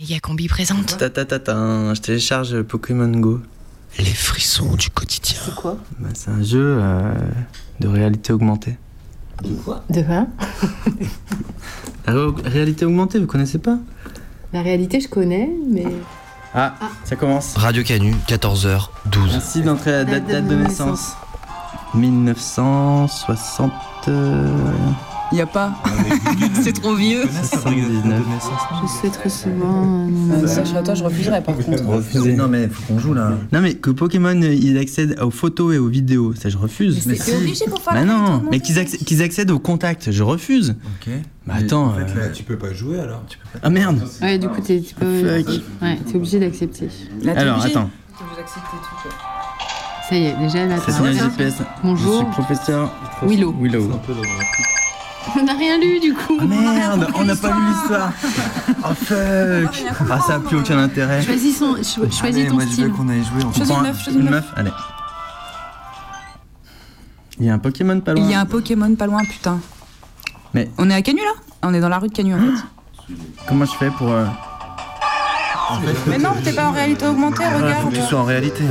Megacombi présente. Ta ta ta ta, je télécharge Pokémon Go. Les frissons du quotidien. C'est quoi Bah, c'est un jeu euh, de réalité augmentée. De quoi De quoi La ré- réalité augmentée, vous connaissez pas? La réalité, je connais, mais. Ah, ça commence. Radio Canu, 14h12. Merci d'entrer à la date, date de naissance. 1960. Euh, Y a pas. c'est trop vieux. 79. Je sais très souvent. euh, Sacha, toi, je refuserais par contre. Refusé. Non mais faut qu'on joue là. Non mais que Pokémon euh, ils accèdent aux photos et aux vidéos, ça je refuse. Mais c'est obligé pour faire Bah non, mais qu'ils accè- qu'ils accèdent aux contacts, je refuse. Ok. Bah attends. En fait, euh, là, tu peux pas jouer alors. Tu peux pas. Ah merde. Ouais, du coup, t'es t'es pas- ouais, t'es obligé d'accepter. Là, t'es Alors obligé. attends. Ça y est, déjà là. c'est signal GPS. Bonjour. Je suis professeur Willow. Willow. On n'a rien lu du coup. Ah merde, on n'a pas lu l'histoire. Oh fuck. Ah ça a plus aucun intérêt. Choisis, son, cho- choisis Allez, ton moi je style. veux qu'on aille jouer. On Choisis une meuf, choisis une meuf. allez. Il y a un Pokémon pas loin. Il y a un Pokémon pas loin, putain. Mais- On est à Canu là? On est dans la rue de Canu en fait. Comment je fais pour. euh, Mais non, t'es pas en réalité augmentée, Faut regarde. que tu sois en réalité.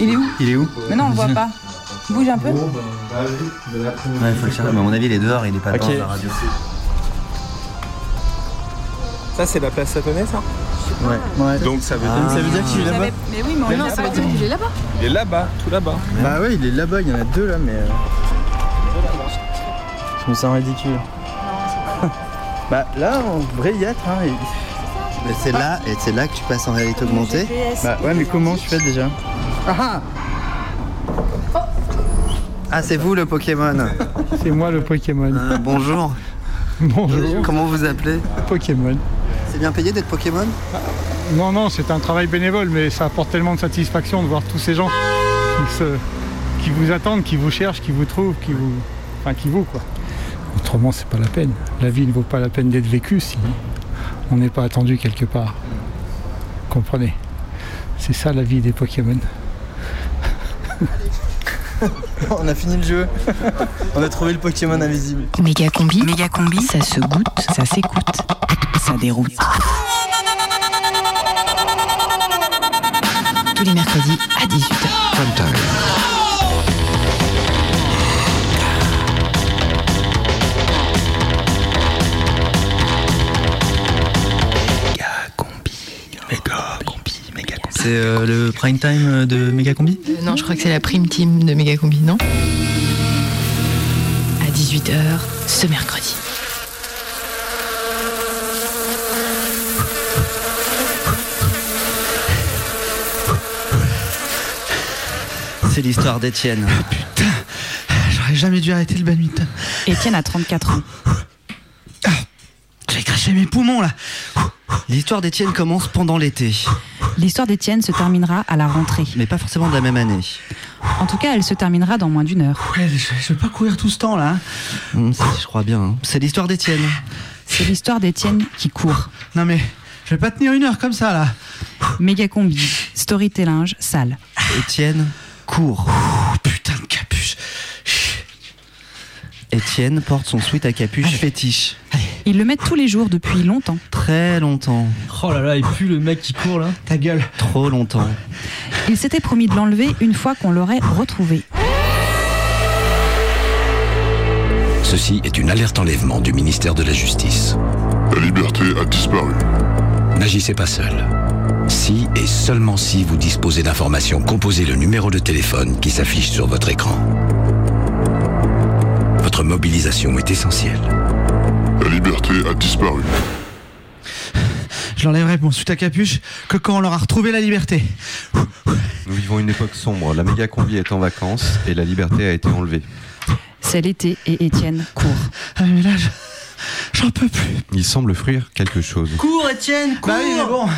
Il est où? Il est où? Mais non, on le voit pas. Bouge un peu. Ouais, faut le chercher. Mais à mon avis, il est dehors, il est pas Ok. dans la radio. Ça, c'est la place Satonnet, ça Ouais. ouais. Donc, ça veut Ah. dire Ça veut dire qu'il est là-bas Mais oui, mais on Mais non, ça veut dire qu'il est là-bas. qu'il est là-bas, tout là-bas. Bah ouais, il est là-bas, il y en a deux là, mais. euh, Je me sens ridicule. bah là, en vrai, il y a, hein, et- Mais c'est là, et c'est là que tu passes en réalité augmentée. Bah ouais, mais comment je fais déjà? Ah, c'est vous le Pokémon. C'est moi le Pokémon. Euh, bonjour. Bonjour, Comment vous appelez Pokémon. C'est bien payé d'être Pokémon Non, non, c'est un travail bénévole, mais ça apporte tellement de satisfaction de voir tous ces gens qui, se- qui vous attendent, qui vous cherchent, qui vous trouvent, qui vous. Enfin, qui vous, quoi. Autrement, c'est pas la peine. La vie ne vaut pas la peine d'être vécue si on n'est pas attendu quelque part. Comprenez? C'est ça la vie des Pokémon. On a fini le jeu. On a trouvé le Pokémon invisible. Méga combi. Méga combi. Ça se goûte, ça s'écoute. Ça déroute. Tous les mercredis à 18h. C'est euh, le prime time euh, de Mega Combi Euh, non, je crois que c'est la prime team de Méga combi, non? À 18h ce mercredi. C'est l'histoire d'Étienne. J'aurais jamais dû arrêter le badminton. Étienne a 34 ans. J'ai craché mes poumons là. L'histoire d'Étienne commence pendant l'été, L'histoire d'Étienne se terminera à la rentrée. mais pas forcément de la même année. En tout cas, elle se terminera dans moins d'une heure. Ouais, je, je vais pas courir tout ce temps là. hein. Hum, ça, je crois bien. hein. C'est l'histoire d'Étienne. C'est l'histoire d'Étienne qui court. Non mais je vais pas tenir une heure comme ça là. Méga combi, storytelling, salle. Étienne court. Oh putain de capuche. Étienne porte son sweat à capuche fétiche. Ils le mettent tous les jours depuis longtemps. Très longtemps. Oh là là, et puis le mec qui court là. Ta gueule. Trop longtemps. Il s'était promis de l'enlever une fois qu'on l'aurait retrouvé. Ceci est une alerte enlèvement du ministère de la Justice. La liberté a disparu. N'agissez pas seul. Si et seulement si vous disposez d'informations, composez le numéro de téléphone qui s'affiche sur votre écran. Votre mobilisation est essentielle. La liberté a disparu. Je l'enlèverai mon suite à capuche que quand on aura retrouvé la liberté. Nous vivons une époque sombre. La méga combi est en vacances et la liberté a été enlevée. C'est l'été et Étienne court. Ah mais là, je- j'en peux plus. Il semble fuir quelque chose. Cours Étienne, cours. Bah oui, mais bon.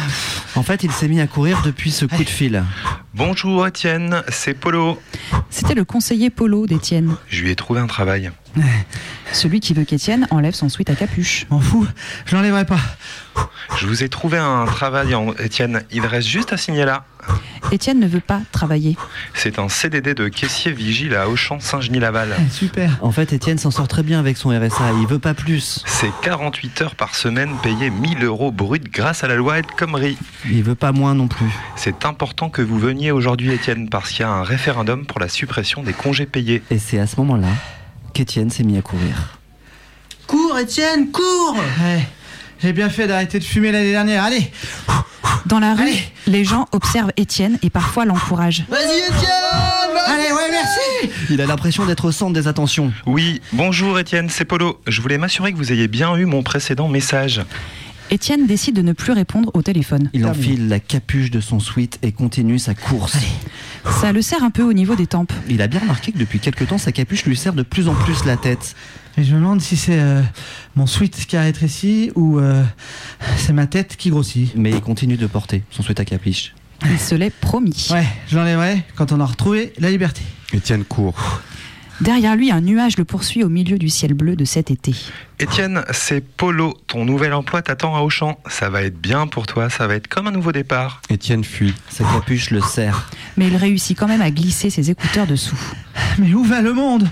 En fait, il s'est mis à courir depuis ce coup de fil. Bonjour Étienne, c'est Polo. C'était le conseiller Polo d'Étienne, Je lui ai trouvé un travail. celui qui veut qu'Étienne enlève son sweat à capuche. M'en fous, je l'enlèverai pas. Je vous ai trouvé un travail, en... Étienne. Il reste juste à signer là. Étienne ne veut pas travailler. C'est un CDD de caissier vigile à Auchan-Saint-Genis-Laval. Super. En fait, Étienne s'en sort très bien avec son RSA. Il veut pas plus. C'est 48 heures par semaine payées 1000 euros brut grâce à la loi El Khomri. Il veut pas moins non plus. C'est important que vous veniez aujourd'hui, Étienne, parce qu'il y a un référendum pour la suppression des congés payés. Et c'est à ce moment-là qu'Étienne s'est mis à courir. Cours, Étienne, cours Ouais, J'ai bien fait d'arrêter de fumer l'année dernière. Allez Dans la rue, Allez. les gens observent Étienne et parfois l'encouragent. Vas-y, Étienne Allez, ouais, merci Il a l'impression d'être au centre des attentions. Oui, bonjour Étienne, c'est Polo. Je voulais m'assurer que vous ayez bien eu mon précédent message. Étienne décide de ne plus répondre au téléphone. Il enfile la capuche de son sweat et continue sa course. Ça le serre un peu au niveau des tempes. Il a bien remarqué que depuis quelque temps, sa capuche lui serre de plus en plus la tête. Et je me demande si c'est euh, mon sweat qui a rétréci ou euh, c'est ma tête qui grossit. Mais il continue de porter son sweat à capuche. Il se l'est promis. Ouais, je l'enlèverai quand on a retrouvé la liberté. Étienne court. Derrière lui, un nuage le poursuit au milieu du ciel bleu de cet été. Étienne, c'est Polo. Ton nouvel emploi t'attend à Auchan. Ça va être bien pour toi, ça va être comme un nouveau départ. Étienne fuit. Sa capuche le serre. Mais il réussit quand même à glisser ses écouteurs dessous. Mais où va le monde?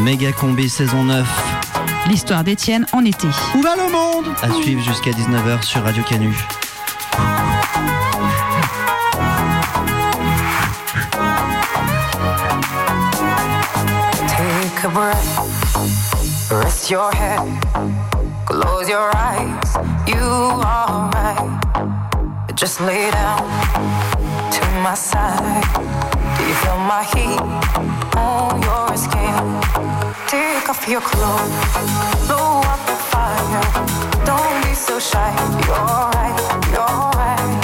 Méga combi saison 9 L'histoire d'Étienne en été. Où va le monde? À suivre jusqu'à 19h sur Radio Canu. Take a breath, rest your head, close your eyes. You are right. Just lay down to my side. Feel my heat on your skin? Take off your clothes, blow up the fire. Don't be so shy. You're right, you're right.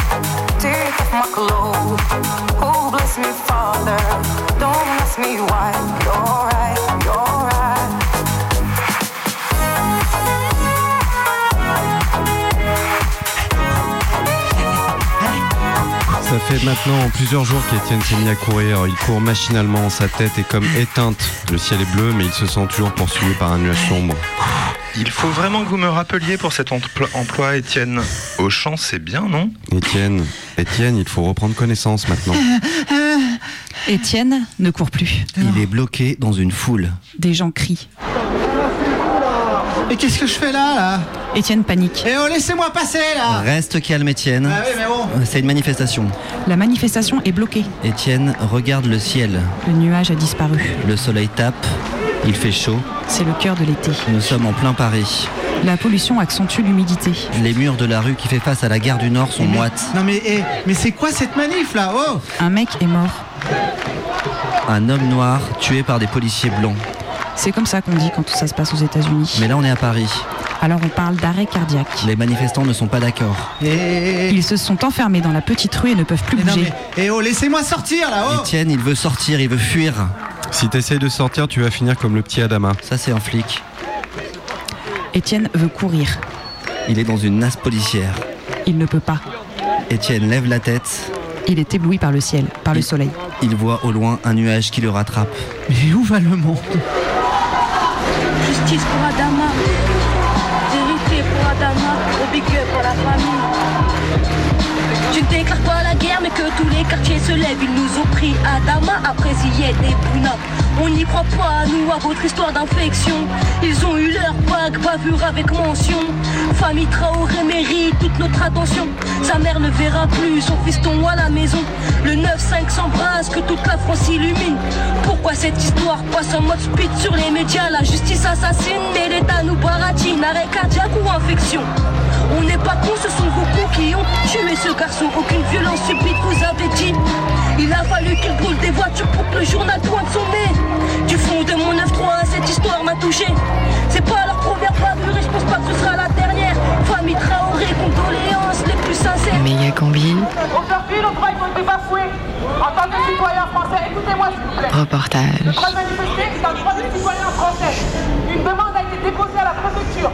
Take off my clothes. Oh, bless me, Father. Don't ask me why. You're right. Ça fait maintenant plusieurs jours qu'Étienne s'est mis à courir. Il court machinalement, sa tête est comme éteinte. Le ciel est bleu, mais il se sent toujours poursuivi par un nuage sombre. Il faut vraiment que vous me rappeliez pour cet empl- emploi, Étienne. Auchan, c'est bien, non? Étienne, Étienne, il faut reprendre connaissance maintenant. Étienne ne court plus. Il est bloqué dans une foule. Des gens crient. Et qu'est-ce que je fais là, là? Étienne panique. Eh oh, laissez-moi passer, là Reste calme, Étienne. Ah oui, mais bon C'est une manifestation. La manifestation est bloquée. Étienne regarde le ciel. Le nuage a disparu. Le soleil tape. Il fait chaud. C'est le cœur de l'été. Nous sommes en plein Paris. La pollution accentue l'humidité. Les murs de la rue qui fait face à la gare du Nord sont Mais- moites. Non mais, eh, mais c'est quoi cette manif, là? Oh Un mec est mort. Un homme noir tué par des policiers blancs. C'est comme ça qu'on dit quand tout ça se passe aux États-Unis. Mais là, on est à Paris. Alors on parle d'arrêt cardiaque. Les manifestants ne sont pas d'accord. Eh, Ils se sont enfermés dans la petite rue et ne peuvent plus eh, bouger. mais, eh oh, laissez-moi sortir, là Oh Étienne, il veut sortir, il veut fuir. Si t'essayes de sortir, tu vas finir comme le petit Adama. Ça, c'est un flic. Étienne veut courir. Il est dans une nasse policière. Il ne peut pas. Étienne lève la tête. Il est ébloui par le ciel, par le soleil. Il voit au loin un nuage qui le rattrape. Mais où va le monde? Justice pour Adama. Pour Adama. Obégueux pour la famille. Tu ne déclares pas la guerre, mais que tous les quartiers se lèvent. Ils nous ont pris Adama après Ziyed et Bouna. On n'y croit pas, nous, à votre histoire d'infection. Ils ont eu leur bague, bavure avec mention. Famille Traoré mérite toute notre attention. Sa mère ne verra plus son fiston à la maison. Le 9-5 s'embrasse, que toute la France illumine. Pourquoi cette histoire passe en mode speed sur les médias? La justice assassine et l'État nous baratine. Arrêt cardiaque ou infection on n'est pas cons, ce sont vos coups qui ont tué ce garçon. Aucune violence subite, vous avez dit. Il a fallu qu'il brûle des voitures pour que le journal pointe son nez. Du fond de mon 9-3, cette histoire m'a touché. C'est pas leur première bavure et je pense pas que ce sera la dernière. Famille Traoré, condoléances les plus sincères. Méga combi, Aujourd'hui, nos droits ont été bafoués. En tant que citoyen français, écoutez-moi s'il vous plaît. reportage. Le droit de manifester est un droit de citoyen français. Une demande a été déposée à la préfecture.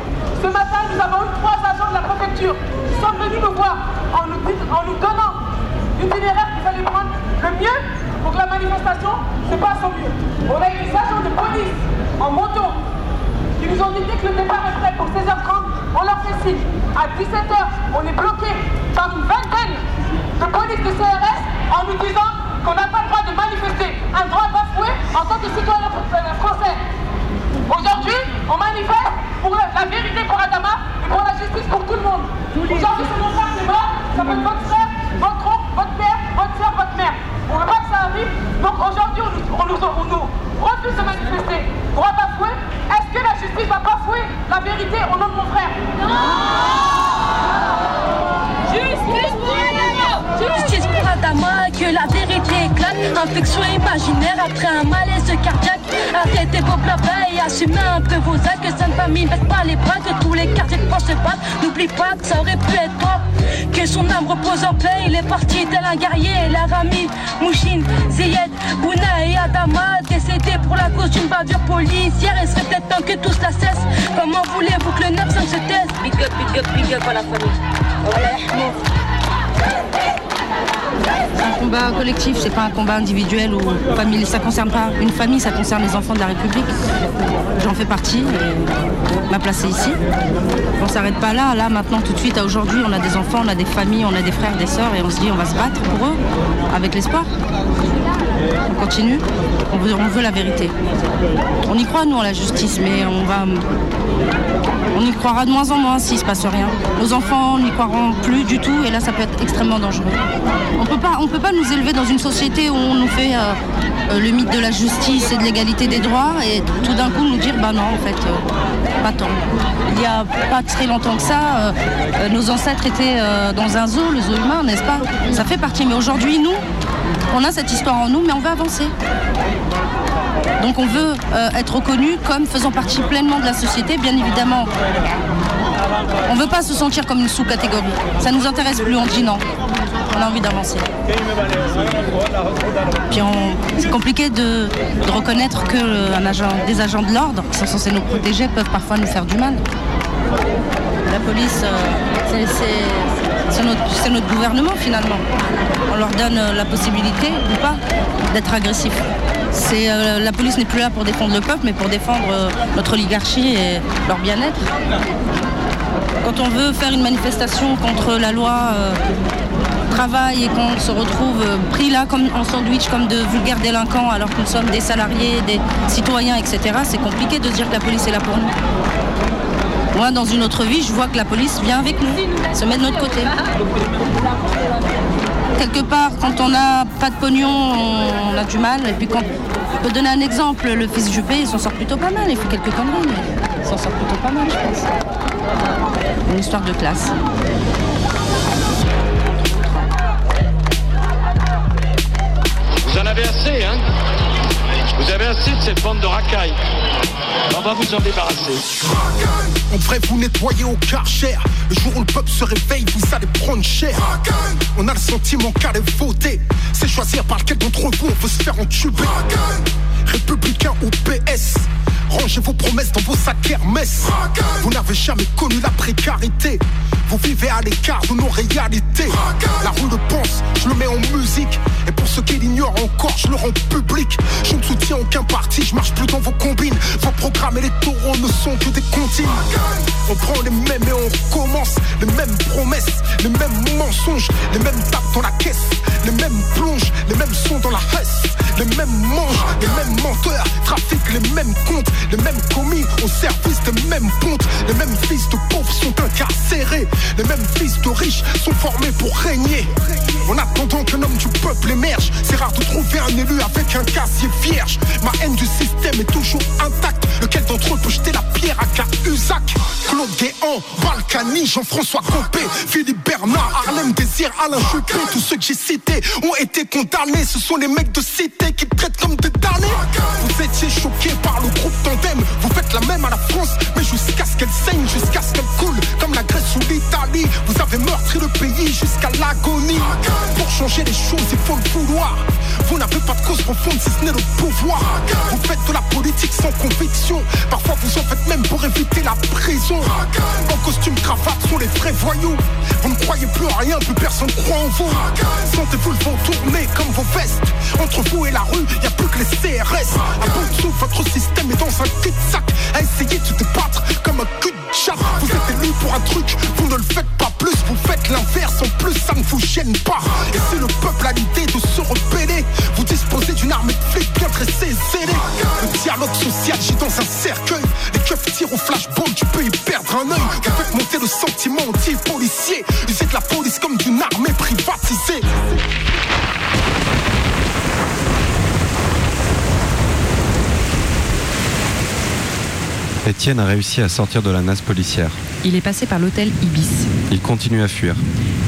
Nous avons eu trois agents de la préfecture qui sont venus nous voir en nous, donnant l'itinéraire qu'il fallait prendre le mieux pour que la manifestation se passe au mieux. On a eu des agents de police en moto qui nous ont dit que le départ est prêt pour 16h30, on leur fait signe. À 17h, on est bloqué par une vingtaine de police de CRS en nous disant qu'on n'a pas le droit de manifester, un droit bafoué en tant que citoyen français. Aujourd'hui, on manifeste pour la vérité pour Adama et pour la justice pour tout le monde. Aujourd'hui, c'est mon frère qui est mort, ça peut être votre frère, votre oncle, votre père, votre soeur, votre mère. On ne veut pas que ça arrive, donc aujourd'hui, on, nous- on nous, on nous refuse de manifester. Droit bafoué, est-ce que la justice va bafouer la vérité au nom de mon frère? Justice pour Adama Justice pour Adama, que la vérité Infection imaginaire après un malaise cardiaque. Arrêtez vos blabla et assumez un peu vos actes cette famille baisse pas les bras, que tous les quartiers France se battent. N'oublie pas que ça aurait pu être toi. Que son âme repose en paix, il est parti tel un guerrier Laramie, Mouchine, Zeyed, Bouna et Adama. Décédés pour la cause d'une bavure policière. Il serait peut-être temps que tous la cessent Comment voulez-vous que le 9 se taise? Big up, big up, big up à la famille un combat collectif, c'est pas un combat individuel ou familial. Ça concerne pas une famille, ça concerne les enfants de la République. J'en fais partie ma place est ici. On s'arrête pas là, là maintenant tout de suite à aujourd'hui, on a des enfants, on a des familles, on a des frères, des sœurs et on se dit on va se battre pour eux avec l'espoir. On continue, on veut, la vérité. On y croit nous en la justice, mais on va on y croira de moins en moins s'il se passe rien. Nos enfants n'y croiront plus du tout et là ça peut être extrêmement dangereux. On on peut pas nous élever dans une société où on nous fait euh, euh, le mythe de la justice et de l'égalité des droits et tout d'un coup nous dire bah non en fait euh, pas tant. Il y a pas très longtemps que ça, nos ancêtres étaient dans un zoo, le zoo humain, n'est-ce pas? Ça fait partie. Mais aujourd'hui nous, on a cette histoire en nous, mais on veut avancer. Donc on veut euh, être reconnu comme faisant partie pleinement de la société, bien évidemment. On ne veut pas se sentir comme une sous-catégorie. Ça nous intéresse plus, on dit non. On a envie d'avancer. Puis c'est compliqué de, reconnaître que euh, des agents de l'ordre qui sont censés nous protéger peuvent parfois nous faire du mal. La police, euh, c'est- notre, gouvernement finalement. On leur donne euh, la possibilité ou pas d'être agressif. C'est, euh, la police n'est plus là pour défendre le peuple, mais pour défendre notre oligarchie et leur bien-être. Quand on veut faire une manifestation contre la loi travail et qu'on se retrouve pris là comme en sandwich, comme de vulgaires délinquants, alors que nous sommes des salariés, des citoyens, etc., c'est compliqué de se dire que la police est là pour nous. Moi, dans une autre vie, je vois que la police vient avec nous, se met de notre côté. Quelque part, quand on n'a pas de pognon, on a du mal. Et puis quand on peut donner un exemple, le fils Juppé, il s'en sort plutôt pas mal. Il fait quelques conneries, mais il s'en sort plutôt pas mal, je pense. Une histoire de classe. Vous en avez assez, hein? Vous avez assez de cette bande de racailles. On va vous en débarrasser. En vrai, vous nettoyez au karcher. Le jour où le peuple se réveille, vous allez prendre cher. On a le sentiment qu'aller voter, c'est choisir par lequel d'entre vous on veut se faire entuber. Républicain ou PS, rangez vos promesses dans vos sacs Hermès. Vous n'avez jamais connu la précarité. Vous vivez à l'écart de nos réalités. La rue le pense, je le mets en musique. Et pour ceux qui l'ignorent encore, je le rends public. Je ne soutiens aucun parti, je marche plus dans vos combines. Vos programmes électoraux ne sont que des comptines. On prend les mêmes et on recommence. Les mêmes promesses, les mêmes mensonges, les mêmes tapes dans la caisse, les mêmes plonges, les mêmes sons dans la hesse, les mêmes manches, les mêmes menteurs, trafiquent les mêmes comptes, les mêmes commis au service des mêmes pontes. Les mêmes fils de pauvres sont incarcérés, les mêmes fils de riches sont formés pour régner. En attendant qu'un homme du peuple émerge, c'est rare de trouver un élu avec un casier vierge. Ma haine du système est toujours intacte. Lequel d'entre eux peut jeter la pierre à Cahuzac? Claude Guéant, Balkany, Jean-François Copé, Philippe Bernard, Harlem Désir, Alain Juppé, tous ceux que j'ai cités ont été condamnés. Ce sont les mecs de cité qui te traitent comme des damnés. Vous étiez choqués par le groupe Tandem, vous faites la même à la France, mais jusqu'à ce qu'elle saigne, jusqu'à ce qu'elle coule, ou l'Italie. Vous avez meurtri le pays jusqu'à l'agonie. Pour changer les choses, il faut le vouloir. Vous n'avez pas de cause profonde si ce n'est le pouvoir. Vous faites de la politique sans conviction. Parfois vous en faites même pour éviter la prison. En costume cravate sont les vrais voyous. Vous ne croyez plus en rien, plus personne croit en vous. Sentez-vous le vent tourner comme vos vestes. Entre vous et la rue, y a plus que les CRS. À bout de souffle, votre système est dans un cul-de-sac. À essayer de se débattre comme un cul de chat. Vous êtes élu pour un truc, vous ne le faites pas plus, vous faites l'inverse. En plus, ça ne vous gêne pas. Et si le peuple a l'idée de se rebeller, vous disposez d'une armée de flics bien dressés et zélés. Le dialogue social j'ai dans un cercueil. Les keufs tirent au flashball, tu peux y perdre un œil. Vous faites monter le sentiment anti-policier. Usez de la police comme d'une armée privatisée. Étienne a réussi à sortir de la nasse policière. Il est passé par l'hôtel Ibis. Il continue à fuir.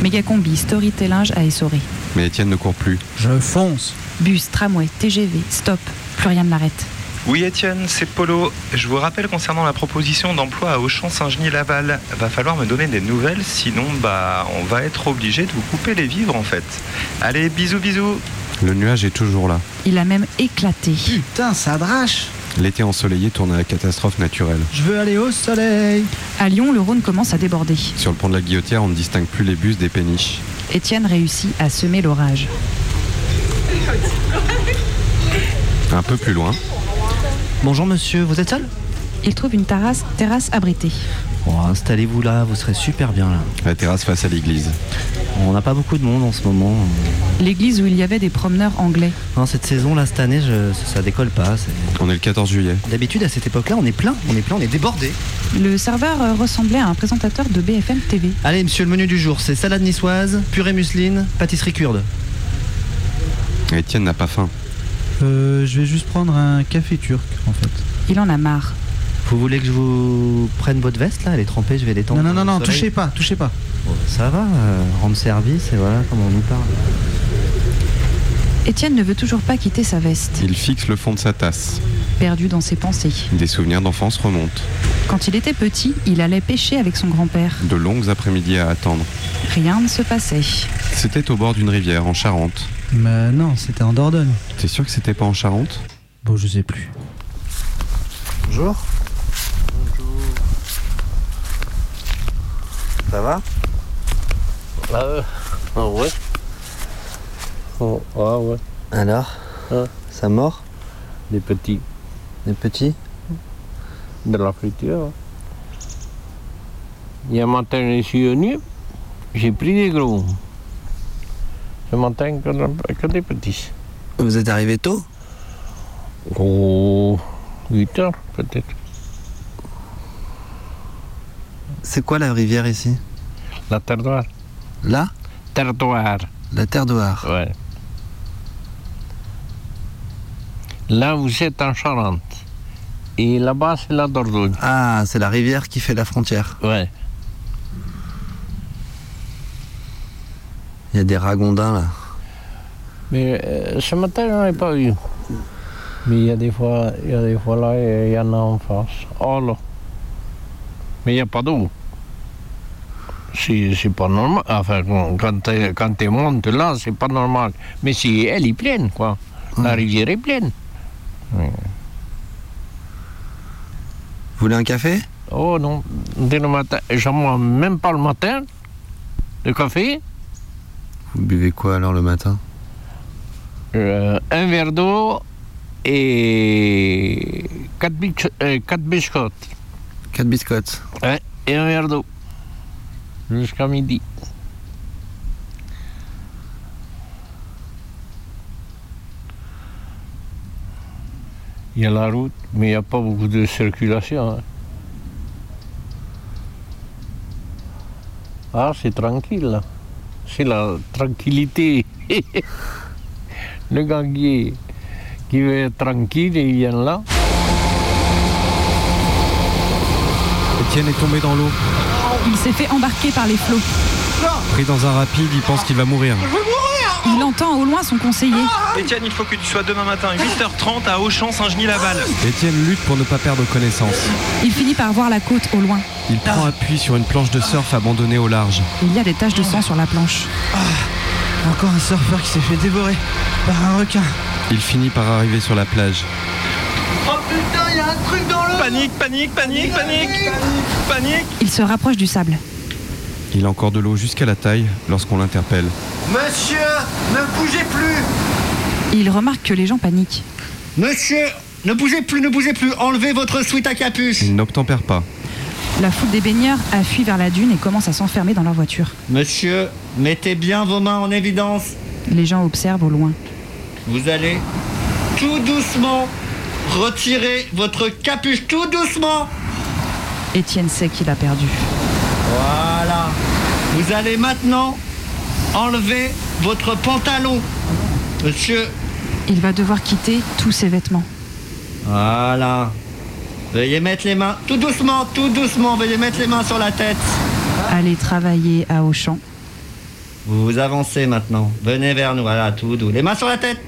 Mégacombi, storytelling à essoré. Mais Étienne ne court plus. Je fonce. Bus, tramway, TGV, stop. Plus rien ne l'arrête. Oui Étienne, c'est Polo. Je vous rappelle concernant la proposition d'emploi à Auchan-Saint-Genis-Laval. Va falloir me donner des nouvelles, sinon bah on va être obligé de vous couper les vivres en fait. Allez, bisous bisous Le nuage est toujours là. Il a même éclaté. Putain, ça drache. L'été ensoleillé tourne à la catastrophe naturelle. Je veux aller au soleil. À Lyon, le Rhône commence à déborder. Sur le pont de la Guillotière, on ne distingue plus les bus des péniches. Étienne réussit à semer l'orage. Un peu plus loin, Bonjour monsieur, vous êtes seul? Il trouve une terrasse, terrasse abritée. Bon, installez-vous là, vous serez super bien là. la terrasse face à l'église. On n'a pas beaucoup de monde en ce moment. L'église où il y avait des promeneurs anglais. Non, cette saison là, cette année, je- ça décolle pas. On est le 14 juillet. D'habitude, à cette époque-là, on est plein, on est plein, on est débordé. Le serveur euh, ressemblait à un présentateur de BFM TV. Allez, monsieur, le menu du jour, c'est salade niçoise, purée museline, pâtisserie kurde. Étienne n'a pas faim. Euh, je vais juste prendre un café turc en fait. Il en a marre. Vous voulez que je vous prenne votre veste là Elle est trempée, je vais l'étendre. Non, non, non, non, touchez pas, touchez pas. Bon, ça va, euh, rendre service et voilà comment on nous parle. Étienne ne veut toujours pas quitter sa veste, Il fixe le fond de sa tasse. perdu dans ses pensées. Des souvenirs d'enfance remontent. Quand il était petit, il allait pêcher avec son grand-père. De longues après-midi à attendre. Rien ne se passait. C'était au bord d'une rivière en Charente. Mais non, c'était en Dordogne. T'es sûr que c'était pas en Charente? Bon, je sais plus. Bonjour. Ça va Ah, ah ouais. Oh, ah ouais. Alors Hein Ça mord Des petits. Des petits De la friture. Il y a un matin, je suis venu, j'ai pris des gros. Ce matin, que, que des petits. Vous êtes arrivé tôt Oh, 8 heures peut-être. C'est quoi la rivière ici? La terre noire. Là Terre noire. La terre d'Oire. Ouais. Là, vous êtes en Charente. Et là-bas, c'est la Dordogne. Ah, c'est la rivière qui fait la frontière. Ouais. Il y a des ragondins là. Mais euh, ce matin, j'en ai pas eu. Mais il y a des fois, il y a des fois là, il y en a en face. Oh là. Mais il n'y a pas d'eau. C'est pas normal. Enfin, quand- quand tu montes là, c'est pas normal. Mais si elle est pleine, quoi. La rivière est pleine. Vous voulez un café? Oh non, dès le matin, j'en bois même pas le matin. Le café, Vous buvez quoi alors le matin? Euh, un verre d'eau et quatre, euh, quatre biscottes. Quatre biscottes. Ouais, et un verre d'eau. Jusqu'à midi. Il y a la route, mais il n'y a pas beaucoup de circulation. hein. Ah, c'est tranquille. C'est la tranquillité. Le ganguier qui veut être tranquille, il vient là. Étienne est tombé dans l'eau. Il s'est fait embarquer par les flots. Pris dans un rapide, il pense qu'il va mourir. Il entend au loin son conseiller. Étienne, il faut que tu sois demain matin, 8h30 à Auchan-Saint-Genis-Laval. Étienne lutte pour ne pas perdre connaissance. Il finit par voir la côte au loin. Il prend appui sur une planche de surf abandonnée au large. Il y a des taches de sang sur la planche. Encore un surfeur qui s'est fait dévorer par un requin. Il finit par arriver sur la plage. Oh putain, il y a un truc dans l'eau Panique, panique, panique, panique Panique Il se rapproche du sable. Il a encore de l'eau jusqu'à la taille lorsqu'on l'interpelle. Monsieur, ne bougez plus Il remarque que les gens paniquent. Monsieur, ne bougez plus, ne bougez plus. Enlevez votre sweat à capuche. Il n'obtempère pas. La foule des baigneurs a fui vers la dune et commence à s'enfermer dans leur voiture. Monsieur, mettez bien vos mains en évidence. Les gens observent au loin. Vous allez tout doucement retirer votre capuche, tout doucement. Étienne sait qu'il a perdu. Voilà. Vous allez maintenant enlever votre pantalon. Monsieur. Il va devoir quitter tous ses vêtements. Voilà. Veuillez mettre les mains, tout doucement, tout doucement, veuillez mettre les mains sur la tête. Aller travailler à Auchan. Vous vous avancez maintenant. Venez vers nous, voilà, tout doux. Les mains sur la tête.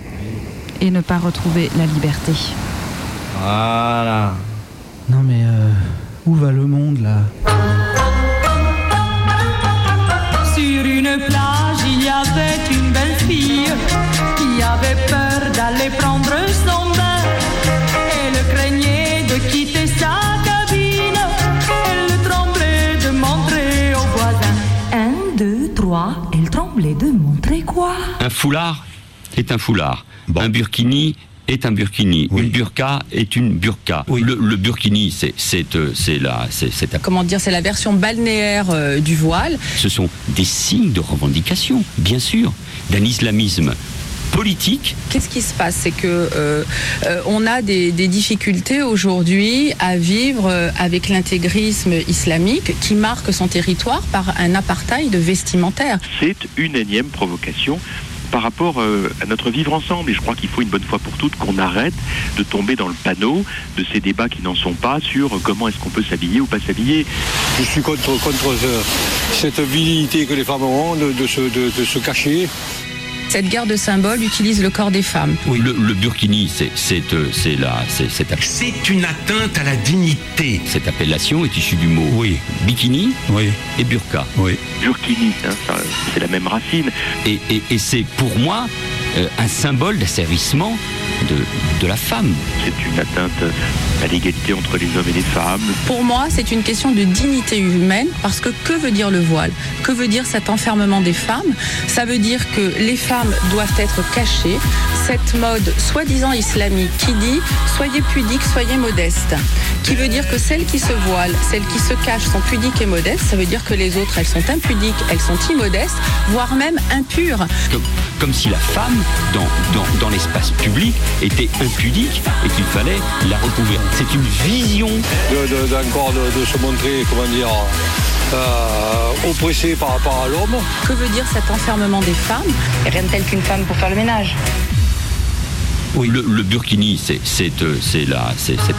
Et ne pas retrouver la liberté. Voilà. Non mais euh, où va le monde là? Sur une plage, il y avait une belle fille qui avait peur d'aller prendre son bain. Elle craignait de quitter sa cabine. Elle tremblait de montrer aux voisins. Un, deux, trois. Elle tremblait de montrer quoi? Un foulard? Est un foulard. Un burkini est un burkini. Une burqa est une burqa. Le, le burkini, c'est c'est euh, la c'est Comment dire, c'est la version balnéaire euh, du voile. ce sont des signes de revendication, bien sûr, d'un islamisme politique. Qu'est-ce qui se passe? C'est que euh, euh, on a des, des difficultés aujourd'hui à vivre avec l'intégrisme islamique qui marque son territoire par un apartheid vestimentaire. C'est une énième provocation par rapport euh, à notre vivre ensemble. Et je crois qu'il faut une bonne fois pour toutes qu'on arrête de tomber dans le panneau de ces débats qui n'en sont pas sur euh, comment est-ce qu'on peut s'habiller ou pas s'habiller. Je suis contre, contre ce- cette virilité que les femmes ont de se cacher. Cette guerre de symboles utilise le corps des femmes. Le, le burkini, c'est c'est euh, c'est la c'est une atteinte à la dignité. Cette appellation est issue du mot oui. bikini et burqa. Oui. Burkini, hein, c'est la même racine. Et, et- et c'est pour moi euh, un symbole d'asservissement de, de la femme. C'est une atteinte à l'égalité entre les hommes et les femmes. Pour moi, c'est une question de dignité humaine parce que que veut dire le voile? Que veut dire cet enfermement des femmes? Ça veut dire que les femmes doivent être cachées. Cette mode soi-disant islamique qui dit soyez pudiques, soyez modestes. Qui veut dire que celles qui se voilent, celles qui se cachent sont pudiques et modestes. Ça veut dire que les autres, elles sont impudiques, elles sont immodestes, voire même impures. Comme, comme si la femme, dans, dans, dans l'espace public, était impudique et qu'il fallait la recouvrir. C'est une vision. De, de- d'encore de, de se montrer, comment dire, euh, oppressé par rapport à l'homme. Que veut dire cet enfermement des femmes Rien de tel qu'une femme pour faire le ménage. Oui. Le, le burkini, c'est c'est euh, c'est la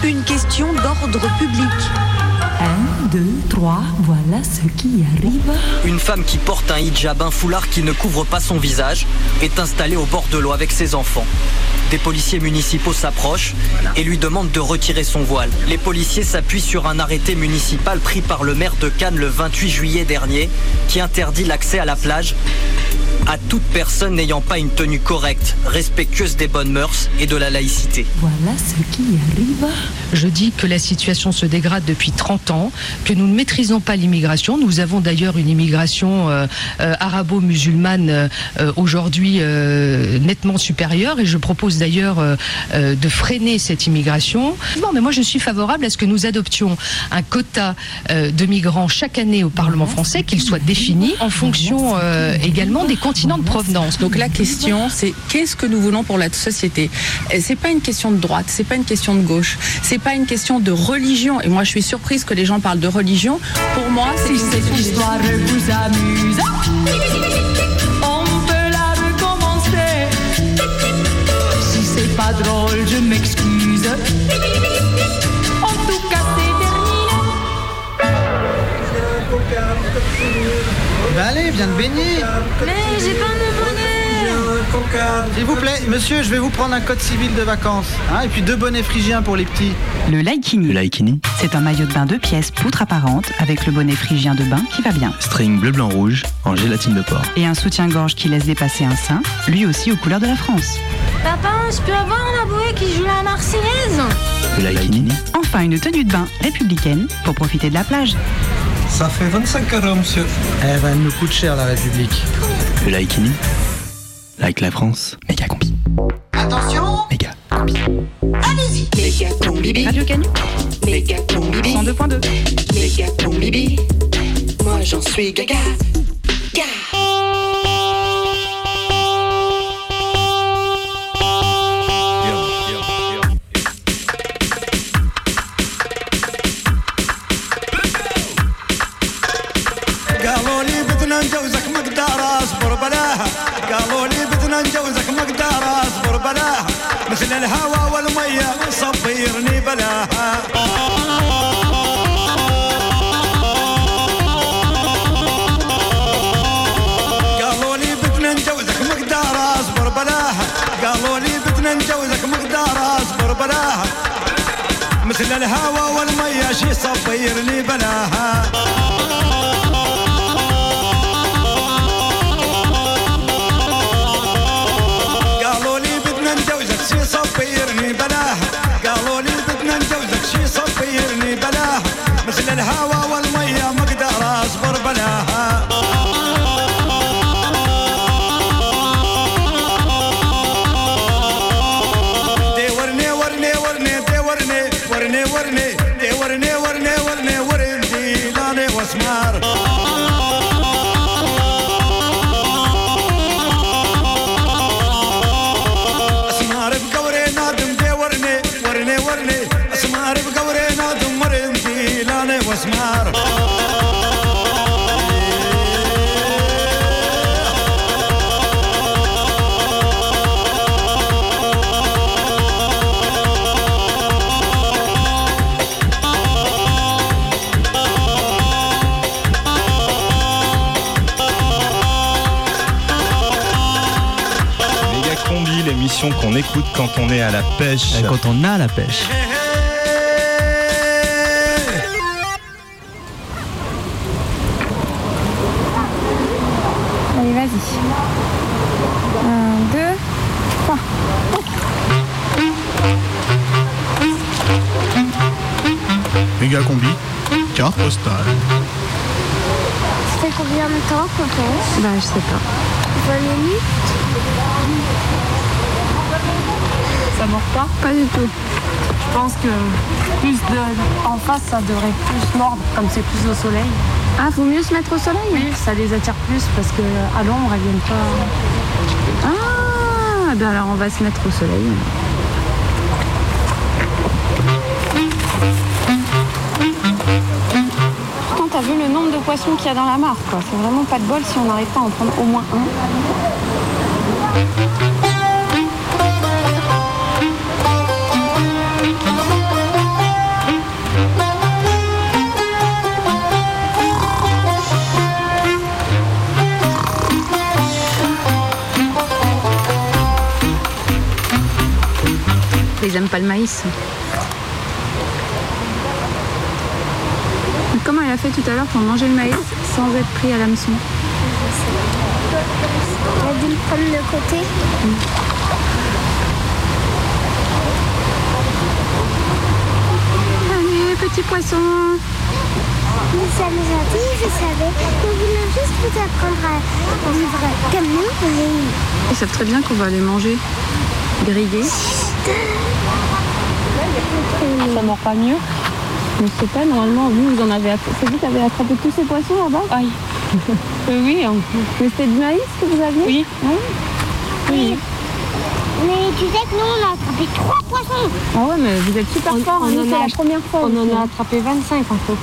Une question d'ordre public. Un, deux, trois, voilà ce qui arrive. Une femme qui porte un hijab, un foulard qui ne couvre pas son visage, est installée au bord de l'eau avec ses enfants. Des policiers municipaux s'approchent et lui demandent de retirer son voile. Les policiers s'appuient sur un arrêté municipal pris par le maire de Cannes le 28 juillet dernier qui interdit l'accès à la plage à toute personne n'ayant pas une tenue correcte, respectueuse des bonnes mœurs et de la laïcité. Voilà ce qui arrive. Je dis que la situation se dégrade depuis 30 ans, que nous ne maîtrisons pas l'immigration. Nous avons d'ailleurs une immigration euh, euh, arabo-musulmane euh, aujourd'hui nettement supérieure et je propose d'ailleurs de freiner cette immigration. Bon, mais moi je suis favorable à ce que nous adoptions un quota de migrants chaque année au Parlement français, qu'il soit défini en fonction également des continents de provenance. Donc la question, c'est qu'est-ce que nous voulons pour la société? C'est pas une question de droite, c'est pas une question de gauche, c'est pas une question de religion. Et moi, je suis surprise que les gens parlent de religion. Pour moi, c'est Si cette histoire vous amuse, on peut la recommencer. Si c'est pas drôle, je m'excuse. En tout cas, c'est terminé. Bah allez, viens te baigner Mais j'ai pas mon bonnet S'il vous plaît, monsieur, je vais vous prendre un code civil de vacances. hein, et puis deux bonnets phrygiens pour les petits. Le Laikini. Le Laikini. C'est un maillot de bain deux pièces, poutre apparente, avec le bonnet phrygien de bain qui va bien. String bleu, blanc, rouge en gélatine de porc. Et un soutien-gorge qui laisse dépasser un sein, lui aussi aux couleurs de la France. Papa, je peux avoir un aboué qui joue la Marseillaise Le Laikini. Enfin, une tenue de bain républicaine pour profiter de la plage. Ça fait 25 euros, monsieur. Eh ben, elle nous coûte cher, la République. Le Laikini. Like la France, méga combi. Attention Méga combi. Allez-y Méga combi. Radio Canu Méga combi. 102.2 Méga combi. Moi j'en suis gaga. Gaga الهوى والمية صبرني بلاها قالوا لي بدنا نجوزك مقدار اصبر بلاها قالوا لي بدنا نجوزك مقدار اصبر بلاها مثل الهوى والمية شي صبرني بلاها مثل الهوى écoute quand on est à la pêche. Quand on a la pêche. Allez, vas-y. Un, deux, trois. Méga combi, carte postale. C'était combien de temps qu'on pense? Bah, je sais pas. 20 minutes Ça mord pas Pas du tout. Je pense que plus de en face, ça devrait plus mordre, comme c'est plus au soleil. Ah, faut mieux se mettre au soleil Oui, ça les attire plus parce que à l'ombre, elles viennent pas. Ah, ben alors on va se mettre au soleil. Pourtant, t'as vu le nombre de poissons qu'il y a dans la mare, quoi. C'est vraiment pas de bol si on n'arrive pas à en prendre au moins un. Pas le maïs. Mais Comment elle a fait tout à l'heure pour manger le maïs sans être pris à l'hameçon On a dû le prendre de côté. Allez, petit poisson Mais ça nous a dit, je savais. Nous voulons juste vous apprendre à vivre comme nous. Ils savent très bien qu'on va les manger grillés. Ça mord pas mieux Je sais pas, normalement, vous, vous en avez attrapé. C'est vous qui avez attrapé tous ces poissons là-bas? Aïe. oui, hein. mais c'était du maïs que vous aviez? Oui. Oui. Mais tu sais que nous, on a attrapé trois poissons. Ah ouais, mais vous êtes super fort, hein. Nous, c'est la première fois. On en a attrapé 25 en fait.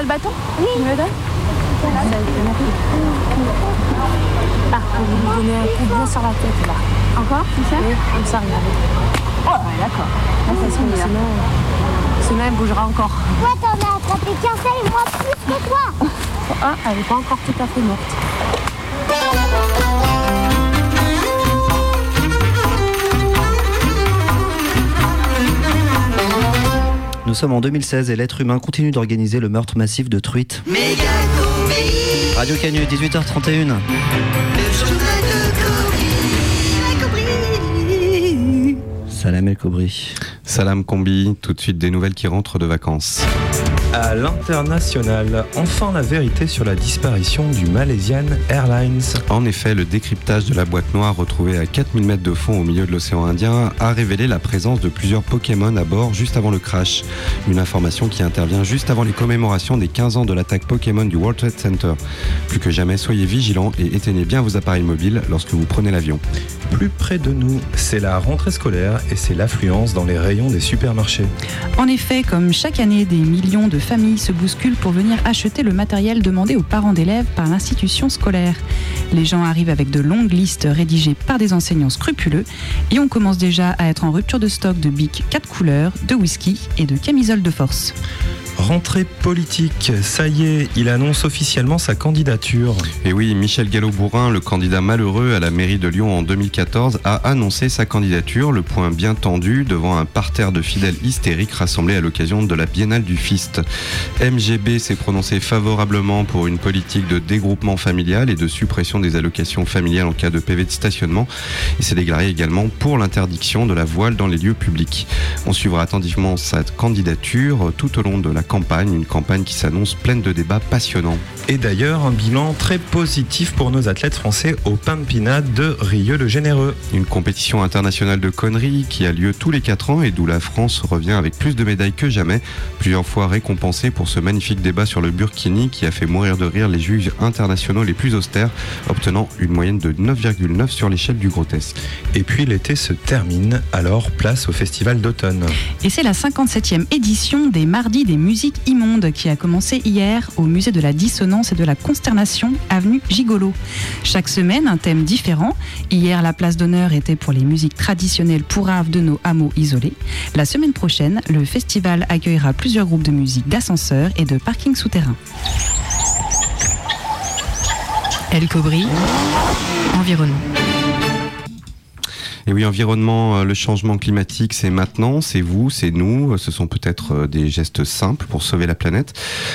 Le bâton Oui. Tu me le donnes Ah, on va lui donner un coup bien sur la tête là. Encore Comme ça Oui, comme ça, regardez. Oh, ouais, d'accord. Ah, ça se met, sinon, sinon, elle bougera encore. Toi, t'en as attrapé qu'un seul, moi plus que toi. Ah, elle n'est pas encore tout à fait morte. Nous sommes en 2016 et l'être humain continue d'organiser le meurtre massif de truites. Radio Canu, 18h31. Salam El Kobri. Salam Combi, tout de suite des nouvelles qui rentrent de vacances. À l'international, enfin la vérité sur la disparition du Malaysian Airlines. En effet, le décryptage de la boîte noire retrouvée à 4000 mètres de fond au milieu de l'océan Indien a révélé la présence de plusieurs Pokémon à bord juste avant le crash. Une information qui intervient juste avant les commémorations des 15 ans de l'attaque Pokémon du World Trade Center. Plus que jamais, soyez vigilants et éteignez bien vos appareils mobiles lorsque vous prenez l'avion. Plus près de nous, c'est la rentrée scolaire et c'est l'affluence dans les rayons des supermarchés. En effet, comme chaque année, des millions de familles se bousculent pour venir acheter le matériel demandé aux parents d'élèves par l'institution scolaire. Les gens arrivent avec de longues listes rédigées par des enseignants scrupuleux et on commence déjà à être en rupture de stock de bics 4 couleurs, de whisky et de camisoles de force. Rentrée politique, ça y est, il annonce officiellement sa candidature. Et oui, Michel Gallo-Bourrin, le candidat malheureux à la mairie de Lyon en 2014, a annoncé sa candidature, le point bien tendu, devant un parterre de fidèles hystériques rassemblés à l'occasion de la Biennale du Fist. MGB s'est prononcé favorablement pour une politique de dégroupement familial et de suppression des allocations familiales en cas de PV de stationnement et s'est déclaré également pour l'interdiction de la voile dans les lieux publics. On suivra attentivement sa candidature tout au long de la campagne, une campagne qui s'annonce pleine de débats passionnants. Et d'ailleurs, un bilan très positif pour nos athlètes français au Pampina de Rieux-le-Généreux. Une compétition internationale de conneries qui a lieu tous les 4 ans et d'où la France revient avec plus de médailles que jamais, plusieurs fois récompensée pour ce magnifique débat sur le Burkini qui a fait mourir de rire les juges internationaux les plus austères, obtenant une moyenne de 9,9 sur l'échelle du grotesque. Et puis l'été se termine, alors place au festival d'automne. Et c'est la 57e édition des Mardis des musiques immondes qui a commencé hier au musée de la dissonance et de la consternation, avenue Gigolo. Chaque semaine, un thème différent. Hier, la place d'honneur était pour les musiques traditionnelles pourraves de nos hameaux isolés. La semaine prochaine, le festival accueillera plusieurs groupes de musique d'ascenseurs et de parkings souterrains. El Cobri, environnement. Et oui, environnement, euh, le changement climatique, c'est maintenant, c'est vous, c'est nous. Ce sont peut-être euh, des gestes simples pour sauver la planète.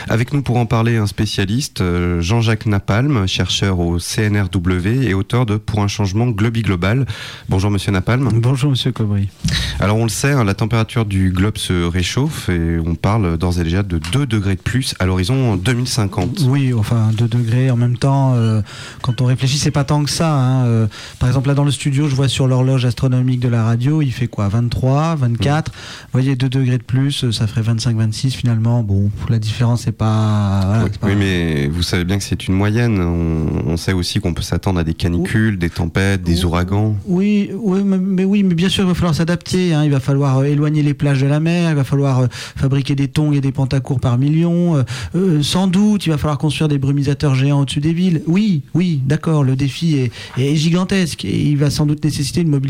Avec nous pour en parler, un spécialiste, euh, Jean-Jacques Napalm, chercheur au CNRW et auteur de Pour un changement globi global. Bonjour Monsieur Napalm. Bonjour Monsieur Cobry. Alors on le sait, hein, la température du globe se réchauffe et on parle d'ores et déjà de 2 degrés de plus à l'horizon 2050. Oui, enfin 2 degrés en même temps, euh, quand on réfléchit, c'est pas tant que ça. hein. Euh, par exemple, là dans le studio, je vois sur l'horloge astronomique de la radio, il fait quoi 23, 24 Vous voyez, 2 degrés de plus, euh, ça ferait 25, 26 finalement. Bon, la différence, c'est pas. voilà, Oui, c'est pas- oui, mais vous savez bien que c'est une moyenne. On, on sait aussi qu'on peut s'attendre à des canicules, des tempêtes, des ouragans. Oui, oui, mais, mais oui, mais bien sûr, il va falloir s'adapter. hein. Il va falloir euh, éloigner les plages de la mer. Il va falloir euh, fabriquer des tongs et des pentacours par millions. euh, sans doute, il va falloir construire des brumisateurs géants au-dessus des villes. Oui, oui, d'accord. Le défi est, est gigantesque et il va sans doute nécessiter une mobilisation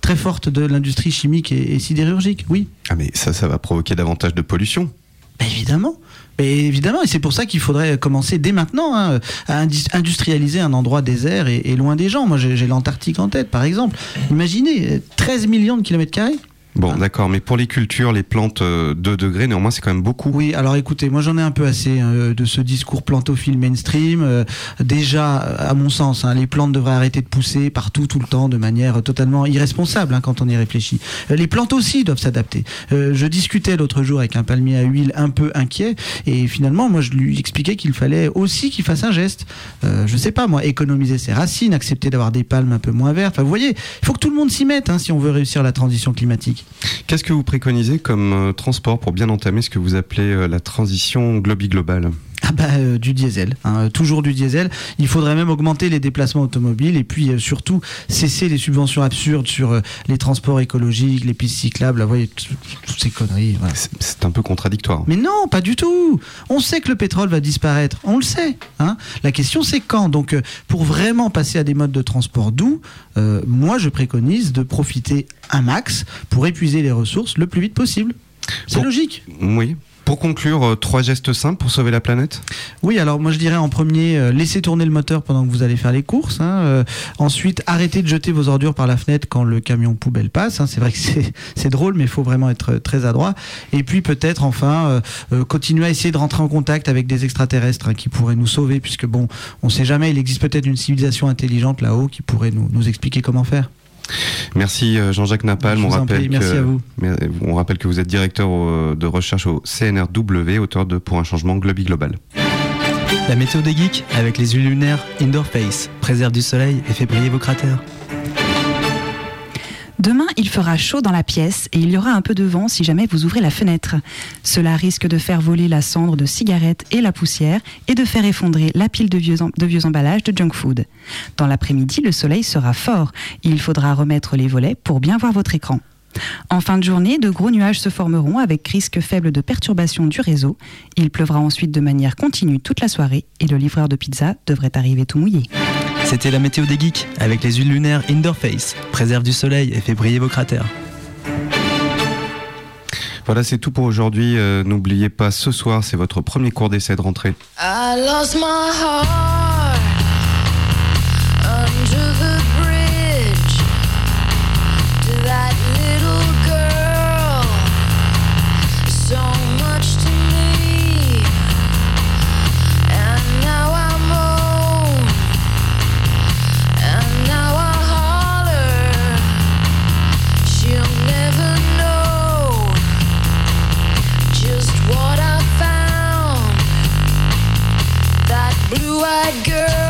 très forte de l'industrie chimique et, et sidérurgique. Oui. Ah mais ça, ça va provoquer davantage de pollution. Ben, évidemment. Mais évidemment, et c'est pour ça qu'il faudrait commencer dès maintenant hein, à indus- industrialiser un endroit désert et, et loin des gens. Moi, j'ai l'Antarctique en tête, par exemple. Imaginez, euh, 13 millions de kilomètres carrés. Bon, d'accord, mais pour les cultures, les plantes, euh, 2 degrés, néanmoins, c'est quand même beaucoup. Oui, alors écoutez, moi j'en ai un peu assez hein, de ce discours plantophile mainstream. Euh, déjà, à mon sens, hein, les plantes devraient arrêter de pousser partout, tout le temps, de manière totalement irresponsable hein, quand on y réfléchit. Euh, les plantes aussi doivent s'adapter. Euh, je discutais l'autre jour avec un palmier à huile un peu inquiet, et finalement, moi je lui expliquais qu'il fallait aussi qu'il fasse un geste. Euh, je sais pas, moi, économiser ses racines, accepter d'avoir des palmes un peu moins vertes. Enfin, vous voyez, il faut que tout le monde s'y mette hein, si on veut réussir la transition climatique. Qu'est-ce que vous préconisez comme euh, transport pour bien entamer ce que vous appelez euh, la transition globi-globale? Ah bah, euh, du diesel, hein, toujours du diesel. Il faudrait même augmenter les déplacements automobiles et puis euh, surtout cesser les subventions absurdes sur euh, les transports écologiques, les pistes cyclables, vous voyez, tout- toutes ces conneries. voilà. C'est un peu contradictoire. Mais non, pas du tout. On sait que le pétrole va disparaître, on le sait. hein. La question c'est quand? Donc euh, pour vraiment passer à des modes de transport doux, euh, moi je préconise de profiter un max pour épuiser les ressources le plus vite possible. C'est logique. Oui. Pour conclure, euh, trois gestes simples pour sauver la planète? Oui, alors moi je dirais en premier, euh, laissez tourner le moteur pendant que vous allez faire les courses. hein, euh, ensuite, arrêtez de jeter vos ordures par la fenêtre quand le camion poubelle passe. hein, c'est vrai que c'est drôle, mais il faut vraiment être très adroit. Et puis peut-être enfin, euh, continuer à essayer de rentrer en contact avec des extraterrestres hein, qui pourraient nous sauver, puisque bon, on sait jamais, il existe peut-être une civilisation intelligente là-haut qui pourrait nous expliquer comment faire. Merci euh, Jean-Jacques Napalm. Je On rappelle, merci que, à vous. euh, on rappelle que vous êtes directeur au- de recherche au CNRW, auteur de Pour un changement globi global. La météo des geeks avec les lunaires Indoor Face. Préserve du soleil et fait briller vos cratères. Demain, il fera chaud dans la pièce et il y aura un peu de vent si jamais vous ouvrez la fenêtre. Cela risque de faire voler la cendre de cigarettes et la poussière et de faire effondrer la pile de vieux, emballages de junk food. Dans l'après-midi, le soleil sera fort. Il faudra remettre les volets pour bien voir votre écran. En fin de journée, de gros nuages se formeront avec risque faible de perturbation du réseau. Il pleuvra ensuite de manière continue toute la soirée et le livreur de pizza devrait arriver tout mouillé. C'était la météo des geeks avec les huiles lunaires Indoor Face. Préserve du soleil et fait briller vos cratères. Voilà, c'est tout pour aujourd'hui. Euh, N'oubliez pas, ce soir, c'est votre premier cours d'essai de rentrée. I lost my heart right girl.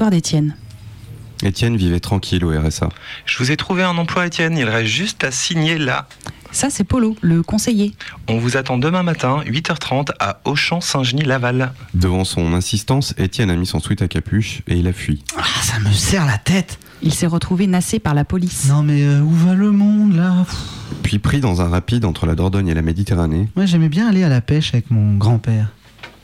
L'histoire d'Étienne. Étienne vivait tranquille au RSA. Je vous ai trouvé un emploi, Étienne. Il reste juste à signer là. Ça, c'est Polo, le conseiller. On vous attend demain matin, 8h30, à Auchan-Saint-Genis-Laval. Devant son insistance, Étienne a mis son sweat à capuche et il a fui. Ah, ça me serre la tête. Il s'est retrouvé nassé par la police. Non mais euh, où va le monde là? Puis pris dans un rapide entre la Dordogne et la Méditerranée, Moi j'aimais bien aller à la pêche avec mon grand-père.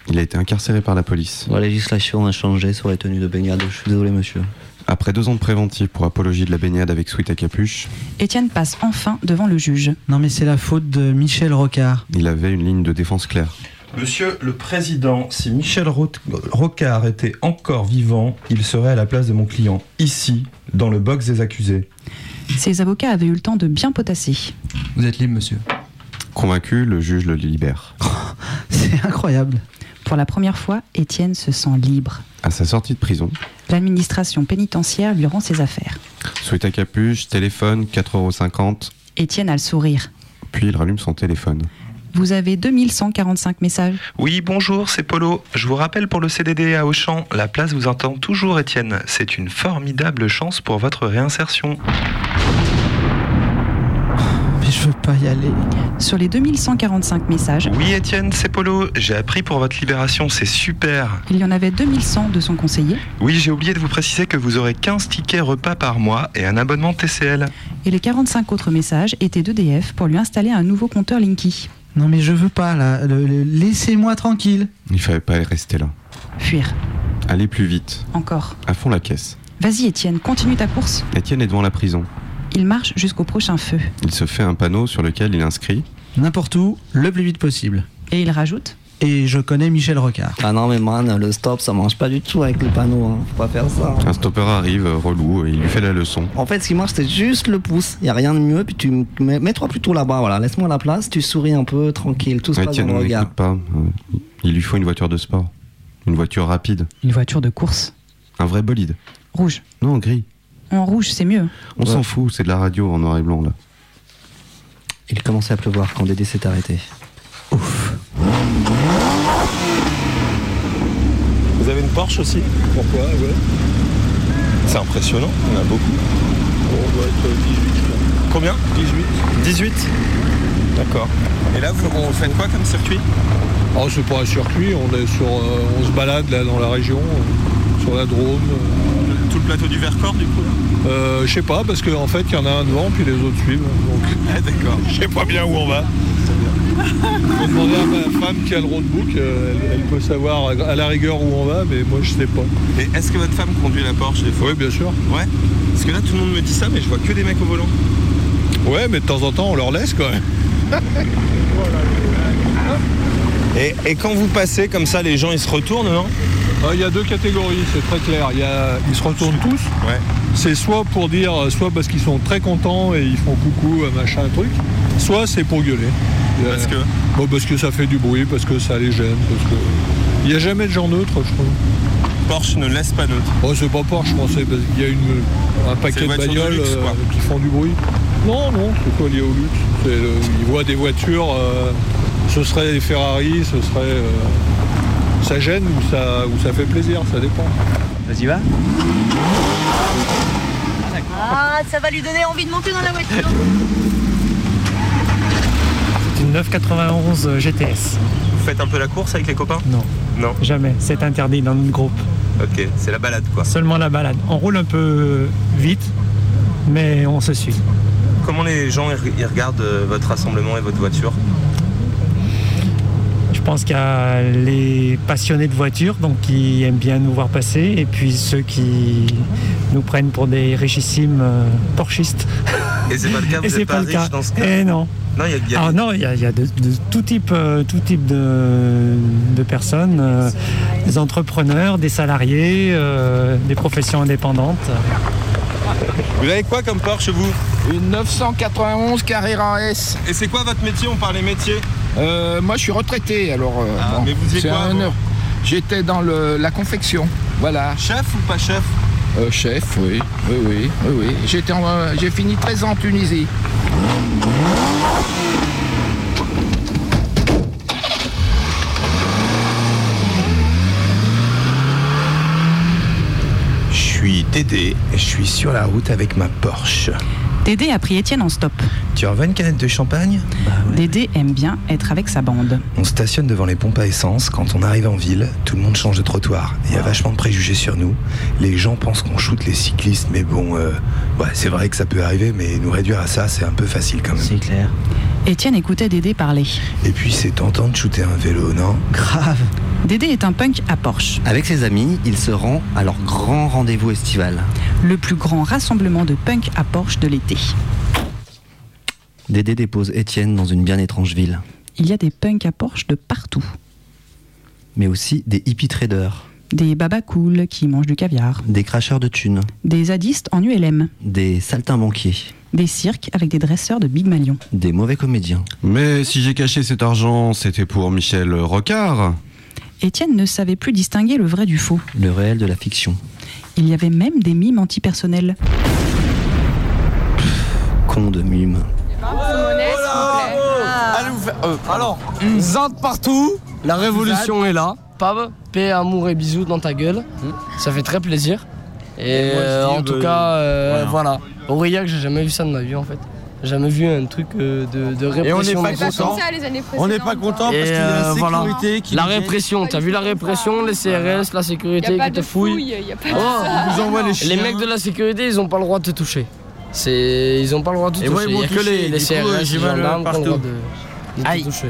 Il a été incarcéré par la police. La législation a changé sur les tenues de baignade. Je suis désolé, monsieur. Après deux ans de préventif pour apologie de la baignade avec sweat à capuche, Étienne passe enfin devant le juge. Non mais c'est la faute de Michel Rocard. il avait une ligne de défense claire. Monsieur le Président, si Michel Ro- Rocard était encore vivant, il serait à la place de mon client, ici, dans le box des accusés. Ses avocats avaient eu le temps de bien potasser. Vous êtes libre, monsieur. Convaincu, le juge le libère. C'est incroyable. Pour la première fois, Étienne se sent libre. À sa sortie de prison, L'administration pénitentiaire lui rend ses affaires. sweat à capuche, téléphone, 4,50€, Étienne a le sourire. puis il rallume son téléphone. Vous avez 2145 messages. Oui, bonjour, c'est Polo. Je vous rappelle pour le CDD à Auchan, la place vous attend toujours, Étienne. C'est une formidable chance pour votre réinsertion. Mais je veux pas y aller. Sur les 2145 messages, Oui, Étienne, c'est Polo. J'ai appris pour votre libération, c'est super. il y en avait 2100 de son conseiller Oui, j'ai oublié de vous préciser que vous aurez 15 tickets repas par mois et un abonnement TCL. et les 45 autres messages étaient d'EDF pour lui installer un nouveau compteur Linky. Non mais je veux pas là. Le- le- Laissez-moi tranquille. Il fallait pas rester là. Fuir. Aller plus vite, Encore. à fond la caisse. Vas-y Étienne, continue ta course. Étienne est devant la prison. Il marche jusqu'au prochain feu. Il se fait un panneau sur lequel il inscrit N'importe où, le plus vite possible. Et il rajoute et je connais Michel Rocard. Ah non, mais man, le stop, ça mange pas du tout avec le panneau. Hein. Faut pas faire ça. Un stopper arrive, euh, relou, et il lui fait la leçon. En fait, ce qui marche, c'est juste le pouce. Y a rien de mieux. Puis tu mets-toi plutôt là-bas. Voilà, laisse-moi la place. Tu souris un peu, tranquille. Tout se Ouais, passe tiens, dans le regard. pas. Euh, Il lui faut une voiture de sport. Une voiture rapide. Une voiture de course. Un vrai bolide. Rouge. Non, gris. En rouge, c'est mieux. On s'en fout, c'est de la radio en noir et blanc là. Il commençait à pleuvoir quand Dédé s'est arrêté. Vous avez une Porsche aussi? Pourquoi? Ouais. C'est impressionnant, on a beaucoup. On doit être 18, Combien? 18. 18 D'accord. Et là, vous on faites quoi comme circuit? Oh, c'est pas un circuit, on est sur, euh, on se balade là dans la région, euh, sur la Drôme. euh. Tout le plateau du Vercors, du coup là Euh, je sais pas, parce qu'en fait, il y en a un devant, puis les autres suivent. Donc, Ah, d'accord. Je sais pas bien où on va. faut demander à ma femme qui a le roadbook, euh, elle, elle peut savoir à, à la rigueur où on va, mais moi, je sais pas. Et est-ce que votre femme conduit la Porsche des fois Oui, bien sûr. Ouais. Parce que là, tout le monde me dit ça, mais je vois que des mecs au volant. Ouais, mais de temps en temps, on leur laisse quand même. Et, et quand vous passez comme ça, les gens ils se retournent, non? Ah, Il y a deux catégories, c'est très clair. Il y a- ils se retournent tous. Ouais. C'est soit pour dire, soit parce qu'ils sont très contents et ils font coucou, euh, machin, truc, soit c'est pour gueuler. A- Parce que Bon, parce que ça fait du bruit, parce que ça les gêne, parce que. Il n'y a jamais de gens neutres, je trouve. Porsche ne laisse pas neutre. Oh, c'est pas Porsche, je pensais, parce qu'il y a une, un paquet de bagnoles luxe, euh, qui font du bruit. Non, non, c'est pas lié au luxe. Le- ils voient des voitures, euh, ce serait des Ferrari, ce serait. Ça gêne ou ça, ou ça fait plaisir, ça dépend. Vas-y, va. Ah, ça va lui donner envie de monter dans la voiture. C'est une 991 GTS. Vous faites un peu la course avec les copains? Non. Non. Jamais, c'est interdit dans notre groupe. Ok, c'est la balade quoi. Seulement la balade. On roule un peu vite, mais on se suit. Comment les gens ils regardent euh, votre rassemblement et votre voiture? Pense qu'il y a les passionnés de voitures, donc qui aiment bien nous voir passer, et puis ceux qui nous prennent pour des richissimes euh, porchistes. Et c'est pas le cas, Et vous êtes pas pas le cas. riche dans ce cas Eh non. Non, il y a, il y a- Ah non, il y a, il y a de, de tout type, euh, tout type de, de personnes, euh, des entrepreneurs, des salariés, euh, des professions indépendantes. Vous avez quoi comme Porsche vous? Une 991 Carrera S. Et c'est quoi votre métier? On parlait métier Euh, moi, je suis retraité, alors. euh, Ah, bon, mais vous c'est quoi, un. J'étais dans le- la confection. Voilà. Chef ou pas chef? Euh, Chef, oui. Oui, oui, oui, oui. J'étais en, euh, J'ai fini 13 ans en Tunisie. Je suis Dédé et je suis sur la route avec ma Porsche. Dédé a pris Étienne en stop. Tu en veux une canette de champagne Dédé aime bien être avec sa bande. On stationne devant les pompes à essence. Quand on arrive en ville, tout le monde change de trottoir. Il y a vachement de préjugés sur nous. Les gens pensent qu'on shoot les cyclistes, mais bon, euh, ouais, c'est vrai que ça peut arriver, mais nous réduire à ça, c'est un peu facile quand même. C'est clair. Étienne écoutait Dédé parler. Et puis c'est tentant de shooter un vélo, non? Grave. Dédé est un punk à Porsche, Avec ses amis, il se rend à leur grand rendez-vous estival. le plus grand rassemblement de punk à Porsche de l'été. Dédé dépose Étienne dans une bien étrange ville. Il y a des punks à Porsche de partout. Mais aussi des hippie traders, Des babas cool qui mangent du caviar. des cracheurs de thunes, Des zadistes en ULM. des saltimbanquiers, Des cirques avec des dresseurs de Big Malion. des mauvais comédiens. Mais si j'ai caché cet argent, c'était pour Michel Rocard. Étienne ne savait plus distinguer le vrai du faux. Le réel de la fiction. Il y avait même des mimes antipersonnels. Con de mime. Euh, alors, Zand partout, la révolution est là. Pab, paix, amour et bisous dans ta gueule. Ça fait très plaisir. Et, Et moi, je euh, dis, en bah, tout cas, euh, voilà. voilà. Aurillac, j'ai jamais vu ça de ma vie en fait. J'ai jamais vu un truc euh, de, de Et on n'est répression. pas de content. On n'est pas content parce Et, qu'il y a la euh, voilà. sécurité qui La répression, t'as vu la répression, les CRS, la sécurité Y a pas qui te de fouille. fouille, y a pas de Oh, les mecs de la sécurité, ils ont pas le droit de te toucher. Ils ont pas le droit de te toucher. ils Il a que les, CRS, les gendarmes qui ont le droit partout. De, de te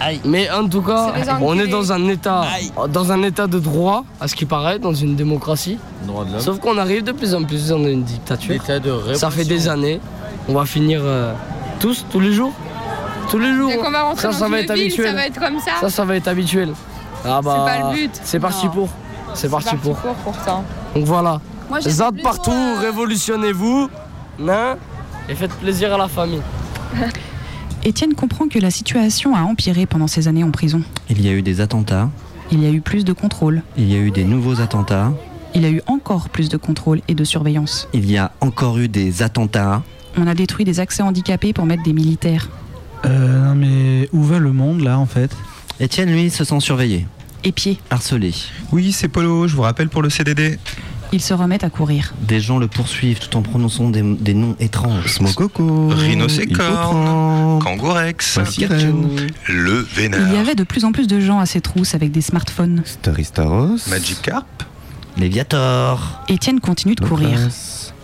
Aïe. Mais en tout cas, C'est les on est dans un état, dans un état de droit, à ce qui paraît, dans une démocratie. Droit de l'homme. Sauf qu'on arrive de plus en plus dans une dictature. État de Ça fait des années. On va finir euh, tous, tous les jours. Tous les jours. Dès qu'on va rentrer ça, dans ça va être ville, habituel. ça va être comme ça. Ça, ça va être habituel. Ah bah. pas le but. C'est parti Non. pour. C'est parti pour. pourtant. Donc voilà. Moi, j'aime Zad plutôt, partout, euh, révolutionnez-vous. Hein et faites plaisir à la famille. Étienne comprend que la situation a empiré pendant ces années en prison. Il y a eu des attentats, Il y a eu plus de contrôle. il y a eu des nouveaux attentats, Il y a eu encore plus de contrôle et de surveillance. il y a encore eu des attentats. On a détruit des accès handicapés pour mettre des militaires. Euh, non mais où va le monde là en fait? Étienne, lui, se sent surveillé, Épié. harcelé. Oui, c'est Polo, je vous rappelle pour le CDD. Ils se remettent à courir. Des gens le poursuivent tout en prononçant des, des noms étranges. Smokoko, Rhinocécorne, Kangourex, le Il y Vénard, avait de plus en plus de gens à ces trousses avec des smartphones. Staristaros, Magikarp, Léviator. Étienne continue de courir.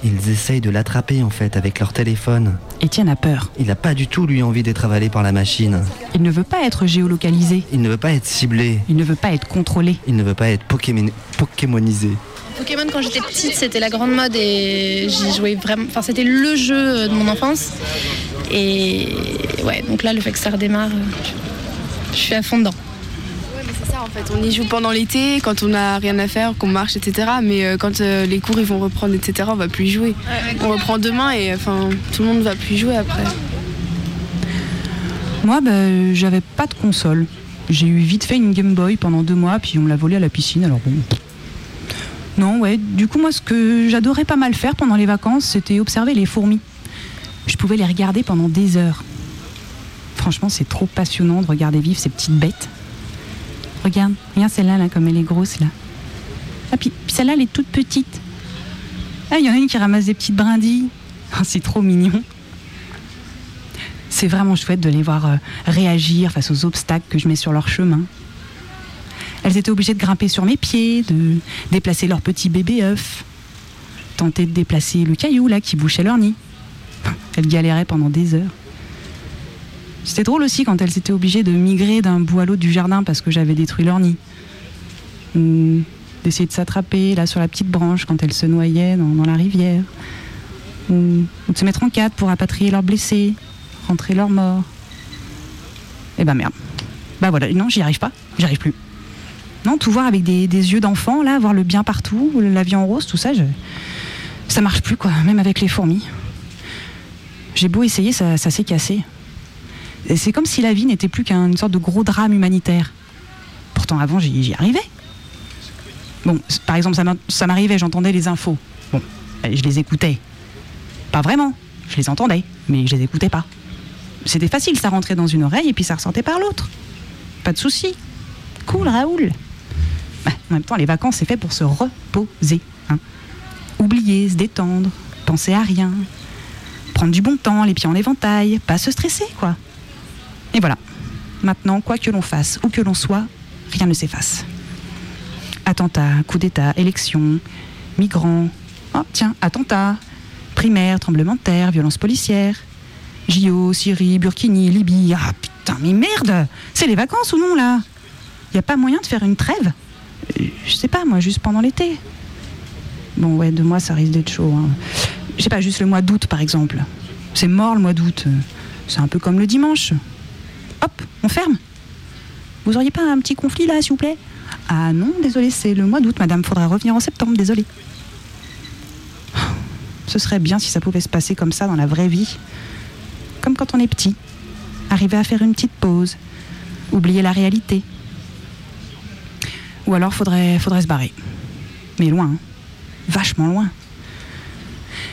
Ils essayent de l'attraper en fait avec leur téléphone. Étienne a peur. Il n'a pas du tout lui envie d'être avalé par la machine. Il ne veut pas être géolocalisé. Il ne veut pas être ciblé. Il ne veut pas être contrôlé. Il ne veut pas être Pokémon... Pokémonisé. Pokémon quand j'étais petite c'était la grande mode et j'y jouais vraiment. Enfin c'était le jeu de mon enfance. Et ouais donc là le fait que ça redémarre, je suis à fond dedans. En fait, on y joue pendant l'été, quand on n'a rien à faire, qu'on marche, etc. Mais euh, quand euh, les cours ils vont reprendre, etc., on va plus jouer. On reprend demain et enfin tout le monde va plus jouer après. Moi, bah, j'avais pas de console. J'ai eu vite fait une Game Boy pendant deux mois, puis on l'a volée à la piscine, alors bon. Non, ouais, du coup, moi, ce que j'adorais pas mal faire pendant les vacances, c'était observer les fourmis. Je pouvais les regarder pendant des heures. Franchement, c'est trop passionnant de regarder vivre ces petites bêtes. Regarde, regarde celle-là, là, comme elle est grosse, là. Ah, puis, puis celle-là, elle est toute petite. Ah, il y en a une qui ramasse des petites brindilles. Ah, c'est trop mignon. C'est vraiment chouette de les voir euh, réagir face aux obstacles que je mets sur leur chemin. Elles étaient obligées de grimper sur mes pieds, de déplacer leur petit bébé œuf, tenter de déplacer le caillou là qui bouchait leur nid. Elles galéraient pendant des heures. C'était drôle aussi quand elles étaient obligées de migrer d'un bout à l'autre du jardin parce que j'avais détruit leur nid. Ou d'essayer de s'attraper là sur la petite branche quand elles se noyaient dans, la rivière. Ou, ou de se mettre en quatre pour rapatrier leurs blessés, rentrer leurs morts. Eh ben merde. Bah voilà, non, j'y arrive pas, j'y arrive plus. Non, tout voir avec des, yeux d'enfant, là, voir le bien partout, la vie en rose, tout ça, je... ça marche plus, quoi, même avec les fourmis. J'ai beau essayer, ça s'est cassé. C'est comme si la vie n'était plus qu'une sorte de gros drame humanitaire. Pourtant, avant, j'y arrivais. Bon, par exemple, ça m'a- ça m'arrivait, j'entendais les infos. Bon, je les écoutais. Pas vraiment, je les entendais, mais je les écoutais pas. C'était facile, ça rentrait dans une oreille et puis ça ressortait par l'autre. Pas de souci. Cool, Raoul. Bah, en même temps, les vacances, c'est fait pour se reposer. hein. Oublier, se détendre, penser à rien, prendre du bon temps, les pieds en éventail, pas se stresser, quoi. Et voilà. Maintenant, quoi que l'on fasse, où que l'on soit, rien ne s'efface. Attentat, coup d'État, élection, migrants. Oh, tiens, attentat, primaire, tremblement de terre, violence policière. JO, Syrie, Burkini, Libye. Ah putain, mais merde C'est les vacances ou non là? Y a pas moyen de faire une trêve? Je sais pas, moi, juste pendant l'été. Bon, ouais, deux mois, ça risque d'être chaud. hein. Je sais pas, juste le mois d'août, par exemple. C'est mort le mois d'août. C'est un peu comme le dimanche. Hop, on ferme. Vous auriez pas un petit conflit là, s'il vous plaît? Ah non, désolé, c'est le mois d'août, madame. Faudra revenir en septembre, désolé. Ce serait bien si ça pouvait se passer comme ça dans la vraie vie. Comme quand on est petit. Arriver à faire une petite pause. Oublier la réalité. Ou alors faudrait, faudrait se barrer. Mais loin. hein. Vachement loin.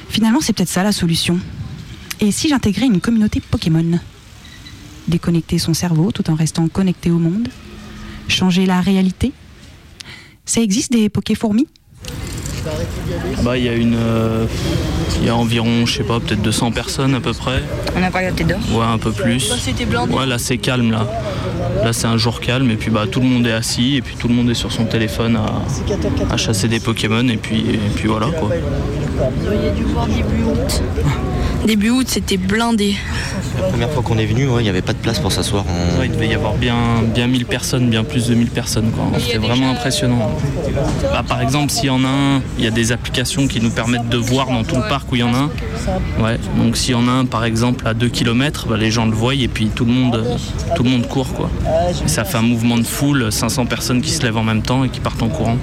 Finalement, c'est peut-être ça la solution. Et si j'intégrais une communauté Pokémon? Déconnecter son cerveau tout en restant connecté au monde Changer la réalité. Ça existe des Pokéfourmis Bah, il y a une. euh, Il y a environ, je sais pas, peut-être 200 personnes à peu près. On a pas regardé d'or Ouais, un peu plus. Ouais, là c'est calme là. Là c'est un jour calme et puis bah tout le monde est assis et puis tout le monde est sur son téléphone à, à chasser des Pokémon et puis, et puis voilà quoi. Vous auriez dû voir début août. Début août, c'était blindé. La première fois qu'on est venu, ouais, il n'y avait pas de place pour s'asseoir. Ouais, il devait y avoir bien, bien 1000 personnes, bien plus de 1000 personnes quoi. C'était vraiment impressionnant. Bah, par exemple, s'il y en a un, il y a des, app- applications qui nous permettent de voir dans tout le parc où il y en a un. Ouais, donc s'il y en a un par exemple à 2 km, les gens le voient et puis tout le monde, tout le monde court quoi. Et ça fait un mouvement de foule, 500 personnes qui se lèvent en même temps et qui partent en courant.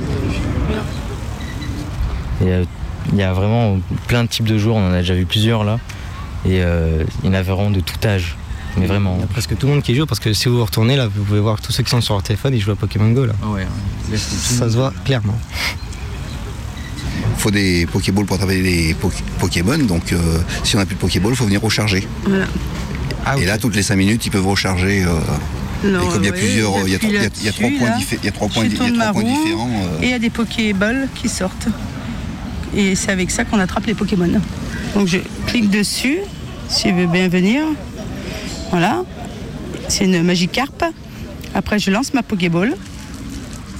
Euh, il y a vraiment plein de types de joueurs, on en a déjà vu plusieurs là. Et euh, il y en a vraiment de tout âge. Mais vraiment. Il y a presque tout le monde qui joue parce que si vous vous retournez là, vous pouvez voir tous ceux qui sont sur leur téléphone, ils jouent à Pokémon Go là. Ça se voit clairement. Il faut des Pokéballs pour attraper des po- Pokémon, donc euh, si on n'a plus de Pokéball, il faut venir recharger. Voilà. Et là, toutes les 5 minutes, ils peuvent recharger. euh, Non, et comme il y a ouais, plusieurs, il y a, j'appuie il y a- il y a trois points, là. diffé- il y a trois points, Je il y a tourne trois ma points roue différents. euh, Et il y a des Pokéballs qui sortent. Et c'est avec ça qu'on attrape les Pokémon. Donc je clique dessus, s'il veut bien venir. Voilà. C'est une Magikarp. Après, je lance ma Pokéball.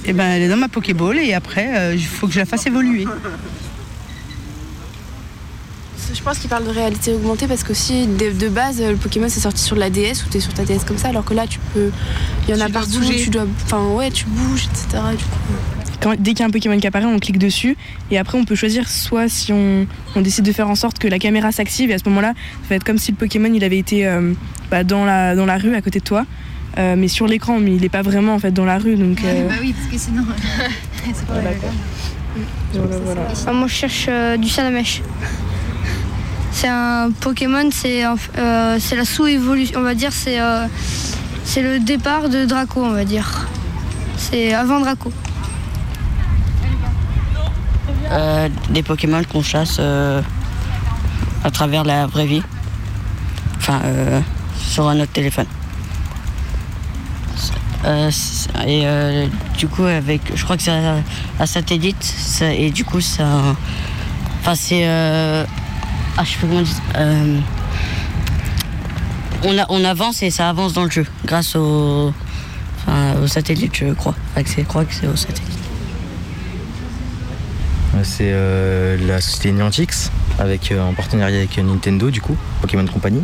Et ben, elle est dans ma Pokéball et après, euh, il faut que je la fasse évoluer. Je pense qu'il parle de réalité augmentée parce que si de, de base le Pokémon c'est sorti sur la DS ou t'es sur ta DS comme ça alors que là tu peux il y en a Tu partout bouger. tu dois enfin ouais tu bouges etc du coup. Quand- dès qu'il y a un Pokémon qui apparaît, on clique dessus et après on peut choisir soit si on, on décide de faire en sorte que la caméra s'active et à ce moment-là, ça va être comme si le Pokémon il avait été euh, bah, dans, la, dans la rue à côté de toi, euh, mais sur l'écran, mais il n'est pas vraiment en fait dans la rue donc. euh, Bah oui, parce que sinon. c'est pas. Ah, moi, je cherche euh, du Salamèche. C'est un Pokémon, c'est euh, la sous-évolution, on va dire, c'est euh, c'est le départ de Draco, on va dire. C'est avant Draco. Euh, des Pokémon qu'on chasse euh, à travers la vraie vie. Enfin, euh, sur un autre téléphone. Euh, et euh, du coup, avec, je crois que c'est un satellite, et du coup, ça. Enfin, c'est. euh, ah, je sais comment dire. on, a- on avance et ça avance dans le jeu grâce au, satellite, je crois. Enfin, je crois que c'est au satellite. C'est la société Niantic avec, en partenariat avec Nintendo du coup, Pokémon Company.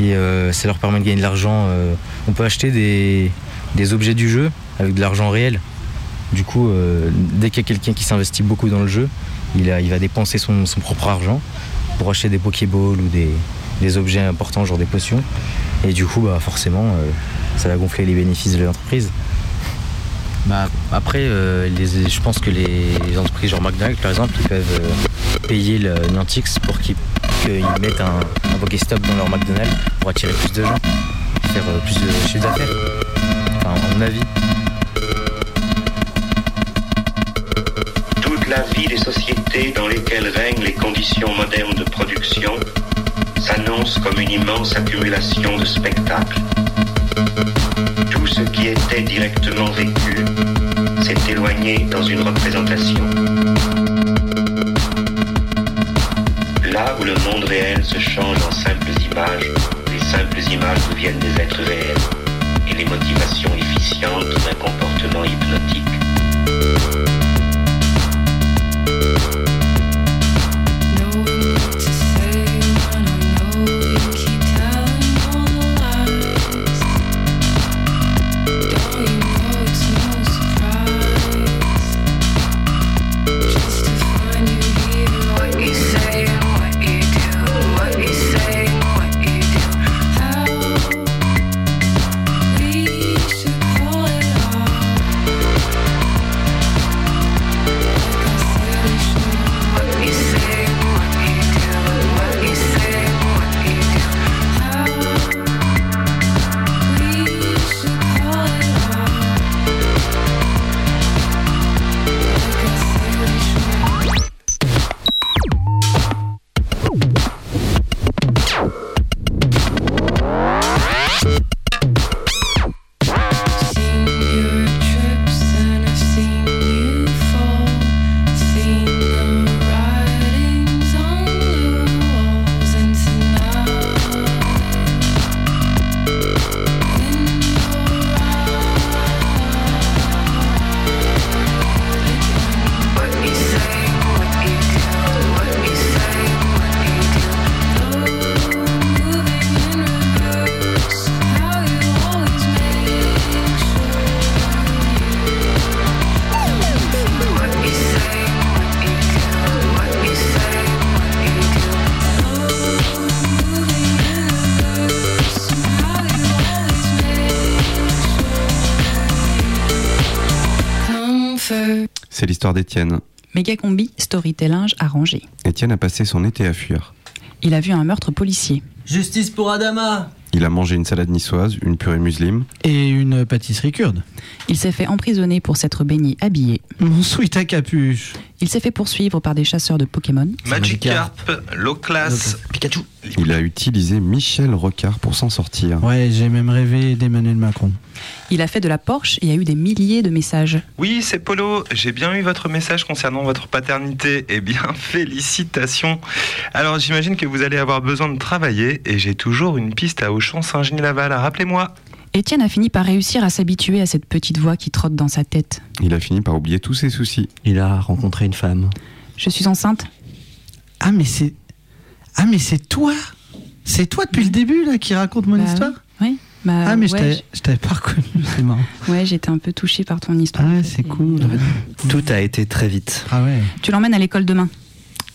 Et ça leur permet de gagner de l'argent. on peut acheter des, des objets du jeu avec de l'argent réel. Du coup, euh, dès qu'il y a quelqu'un qui s'investit beaucoup dans le jeu, il, va dépenser son, propre argent pour acheter des Pokéballs ou des, objets importants, genre des potions. Et du coup, bah, forcément, euh, ça va gonfler les bénéfices de l'entreprise. Bah, après, euh, je pense que les entreprises genre McDonald's, par exemple, peuvent payer le Niantic pour qu'ils mettent un, un Pokéstop dans leur McDonald's pour attirer plus de gens, faire plus de chiffre d'affaires. Mon avis. Toute la vie des sociétés dans lesquelles règnent les conditions modernes de production s'annonce comme une immense accumulation de spectacles. Tout ce qui était directement vécu s'est éloigné dans une représentation. Là où le monde réel se change en simples images, les simples images deviennent des êtres réels les motivations efficientes l'histoire d'Étienne. Méga combi, storytelling arrangé. Étienne a passé son été à fuir. Il a vu un meurtre policier. Justice pour Adama Il a mangé une salade niçoise, une purée musulmane. Et une pâtisserie kurde. Il s'est fait emprisonner pour s'être baigné habillé. Mon sweat à capuche. Il s'est fait poursuivre par des chasseurs de Pokémon. Magikarp, low class, Pikachu. Il a utilisé Michel Rocard pour s'en sortir. Ouais, j'ai même rêvé d'Emmanuel Macron. Il a fait de la Porsche et a eu des milliers de messages. Oui, c'est Polo. J'ai bien eu votre message concernant votre paternité. Eh bien, félicitations. Alors, j'imagine que vous allez avoir besoin de travailler et j'ai toujours une piste à Auchan-Saint-Genis-Laval. Rappelez-moi. Étienne a fini par réussir à s'habituer à cette petite voix qui trotte dans sa tête. Il a fini par oublier tous ses soucis. Il a rencontré une femme. Je suis enceinte. Ah, mais c'est. Ah, mais c'est toi C'est toi depuis le début, là, qui raconte mon Bah histoire oui. Oui. Bah, Ah, mais je ouais, t'avais- je t'avais pas reconnu, c'est marrant. Ouais, j'étais un peu touchée par ton histoire. Ah, c'est cool. Tout a été très vite. Ah ouais. Tu l'emmènes à l'école demain.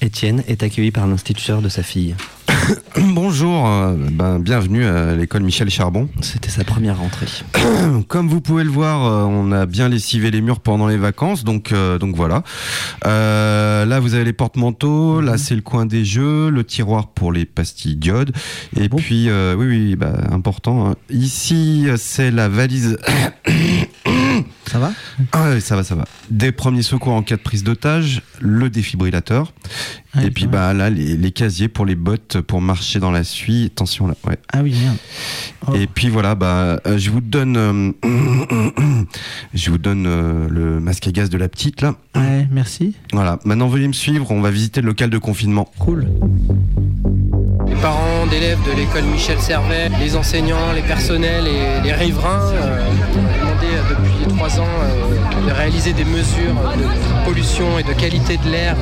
Étienne est accueilli par l'instituteur de sa fille. Bonjour, euh, ben, bienvenue à l'école Michel Charbon. C'était sa première rentrée. Comme vous pouvez le voir, euh, on a bien lessivé les murs pendant les vacances, donc, euh, donc voilà. Euh, là, vous avez les porte-manteaux, là c'est le coin des jeux, le tiroir pour les pastilles diodes, et puis, euh, oui, oui, bah, important. hein. Ici, c'est la valise. Ça va? Ah ouais, ça va, ça va. Des premiers secours en cas de prise d'otage, le défibrillateur, et puis bah là les, les casiers pour les bottes pour marcher dans la suie. Attention là, ouais. Ah oui, merde. Et puis voilà, bah euh, je vous donne, euh, je vous donne euh, le masque à gaz de la petite là. Ouais, merci. Voilà. Maintenant veuillez me suivre, on va visiter le local de confinement. Cool. Les parents d'élèves de l'école Michel Servet, les enseignants, les personnels et les riverains euh, depuis trois ans euh, de réaliser des mesures de pollution et de qualité de l'air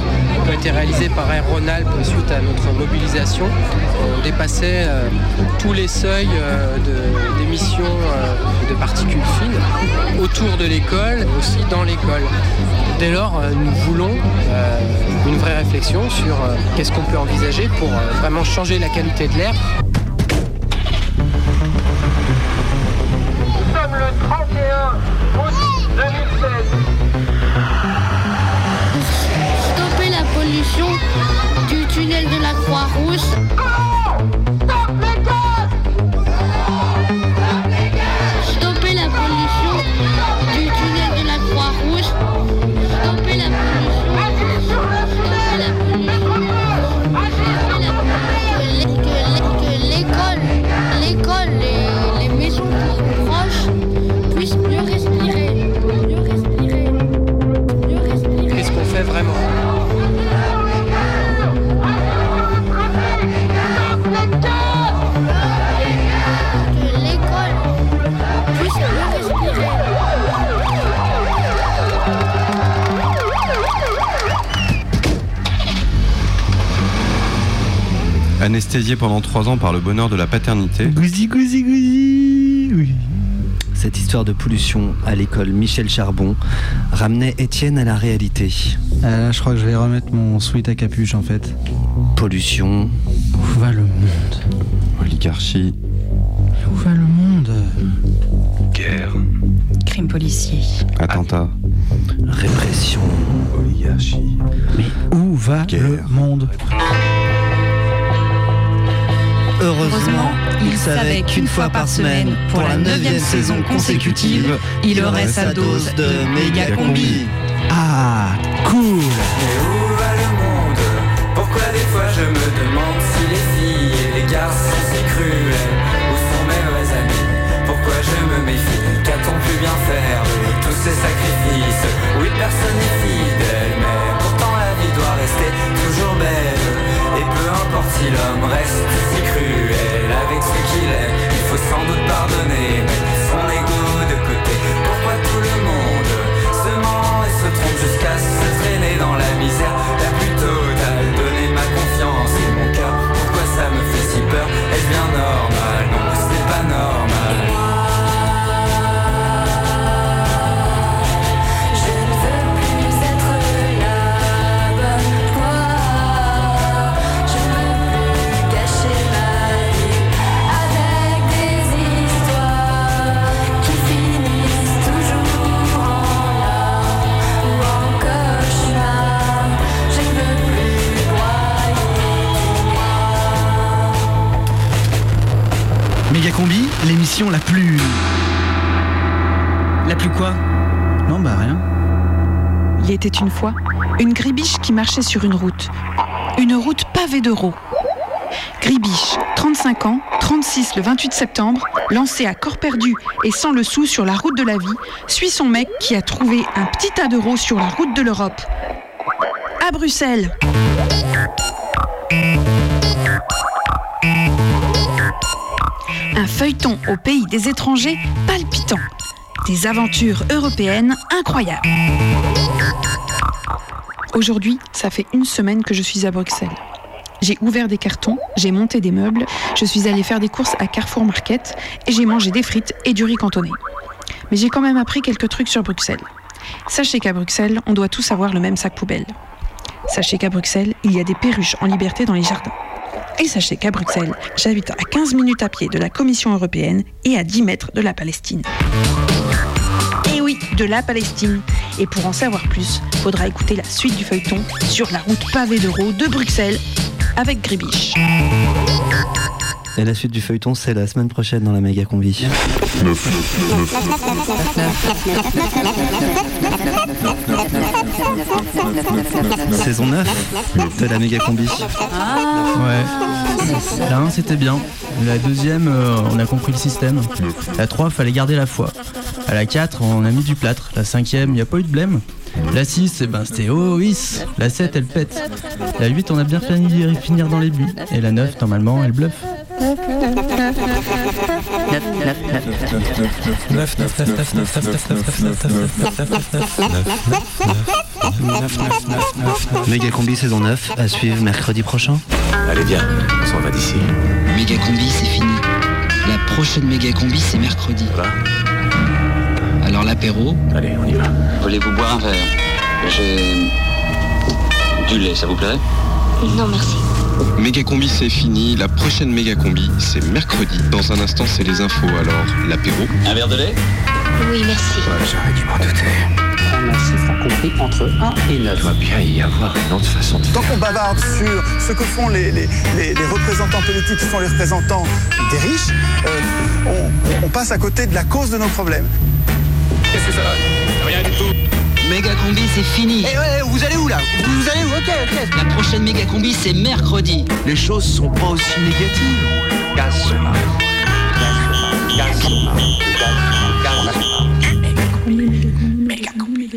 qui ont été réalisées par Air Rhône-Alpes suite à notre mobilisation. On dépassait euh, tous les seuils euh, de- d'émissions euh, de particules fines autour de l'école, aussi dans l'école. Dès lors, nous voulons une vraie réflexion sur qu'est-ce qu'on peut envisager pour vraiment changer la qualité de l'air. 31 août 2016. Stopper la pollution du tunnel de la Croix-Rousse. Anesthésié pendant trois ans par le bonheur de la paternité. Gouzi, gouzi, gouzi. Oui. Cette histoire de pollution à l'école Michel Charbon ramenait Étienne à la réalité. Euh, là, je crois que je vais remettre mon sweat à capuche en fait. Pollution. Où va le monde? Oligarchie. Où va le monde? Guerre. Crime policier. Attentat. Répression. Oligarchie. Mais où va le monde? Heureusement, il savait qu'une fois par semaine, pour la neuvième saison consécutive, il aurait sa dose de méga combi. Ah, cool. Où va le monde? Pourquoi des fois je me demande une gribiche qui marchait sur une route. Une route pavée d'euros. Gribiche, 35 ans, 36 le 28 septembre, lancé à corps perdu et sans le sou sur la route de la vie, suit son mec qui a trouvé un petit tas d'euros sur la route de l'Europe. À Bruxelles. Un feuilleton au pays des étrangers palpitant. Des aventures européennes incroyables. Aujourd'hui, ça fait une semaine que je suis à Bruxelles. J'ai ouvert des cartons, j'ai monté des meubles, je suis allée faire des courses à Carrefour Market et j'ai mangé des frites et du riz cantonné. Mais j'ai quand même appris quelques trucs sur Bruxelles. Sachez qu'à Bruxelles, on doit tous avoir le même sac poubelle. Sachez qu'à Bruxelles, il y a des perruches en liberté dans les jardins. Et sachez qu'à Bruxelles, j'habite à 15 minutes à pied de la Commission européenne et à 10 mètres de la Palestine. Et oui, de la Palestine. Et pour en savoir plus, faudra écouter la suite du feuilleton sur la route pavée d'Euro de Bruxelles avec Gribiche. Et la suite du feuilleton, c'est la semaine prochaine dans la méga combi. Saison 9 de la méga combi. Ouais. La 1 c'était bien. La deuxième, euh, on a compris le système. La 3, fallait garder la foi. À la 4, on a mis du plâtre. La cinquième, il n'y a pas eu de blême. La 6, eh ben, c'était oh oui. La 7, elle pète. La 8, on a bien fini finir dans les buts. Et la 9, normalement, elle bluffe. Méga combi saison 9 à suivre mercredi prochain. Allez, viens, on s'en va d'ici. Méga combi, c'est fini. La prochaine méga combi, c'est mercredi. Alors l'apéro. Allez, on y va. Voulez-vous boire un verre? J'ai du lait, ça vous plairait? Non, merci. Méga combi c'est fini, la prochaine méga combi c'est mercredi. Dans un instant c'est les infos, alors l'apéro. Un verre de lait Oui, merci. J'aurais dû m'en douter. Merci, ça compris entre 1 et 9. Il doit bien y avoir une autre façon de Tant qu'on bavarde sur ce que font les, les- les- les représentants politiques, qui sont les représentants des riches, euh, on, on passe à côté de la cause de nos problèmes. Qu'est-ce que ça donne Rien du tout. Méga combi, c'est fini. Eh ouais, vous allez où là Vous allez où Ok, ok. La prochaine méga combi, c'est mercredi. Les choses sont pas aussi négatives. Se marre. Gaz se marre. Gaz se marre. Méga combi.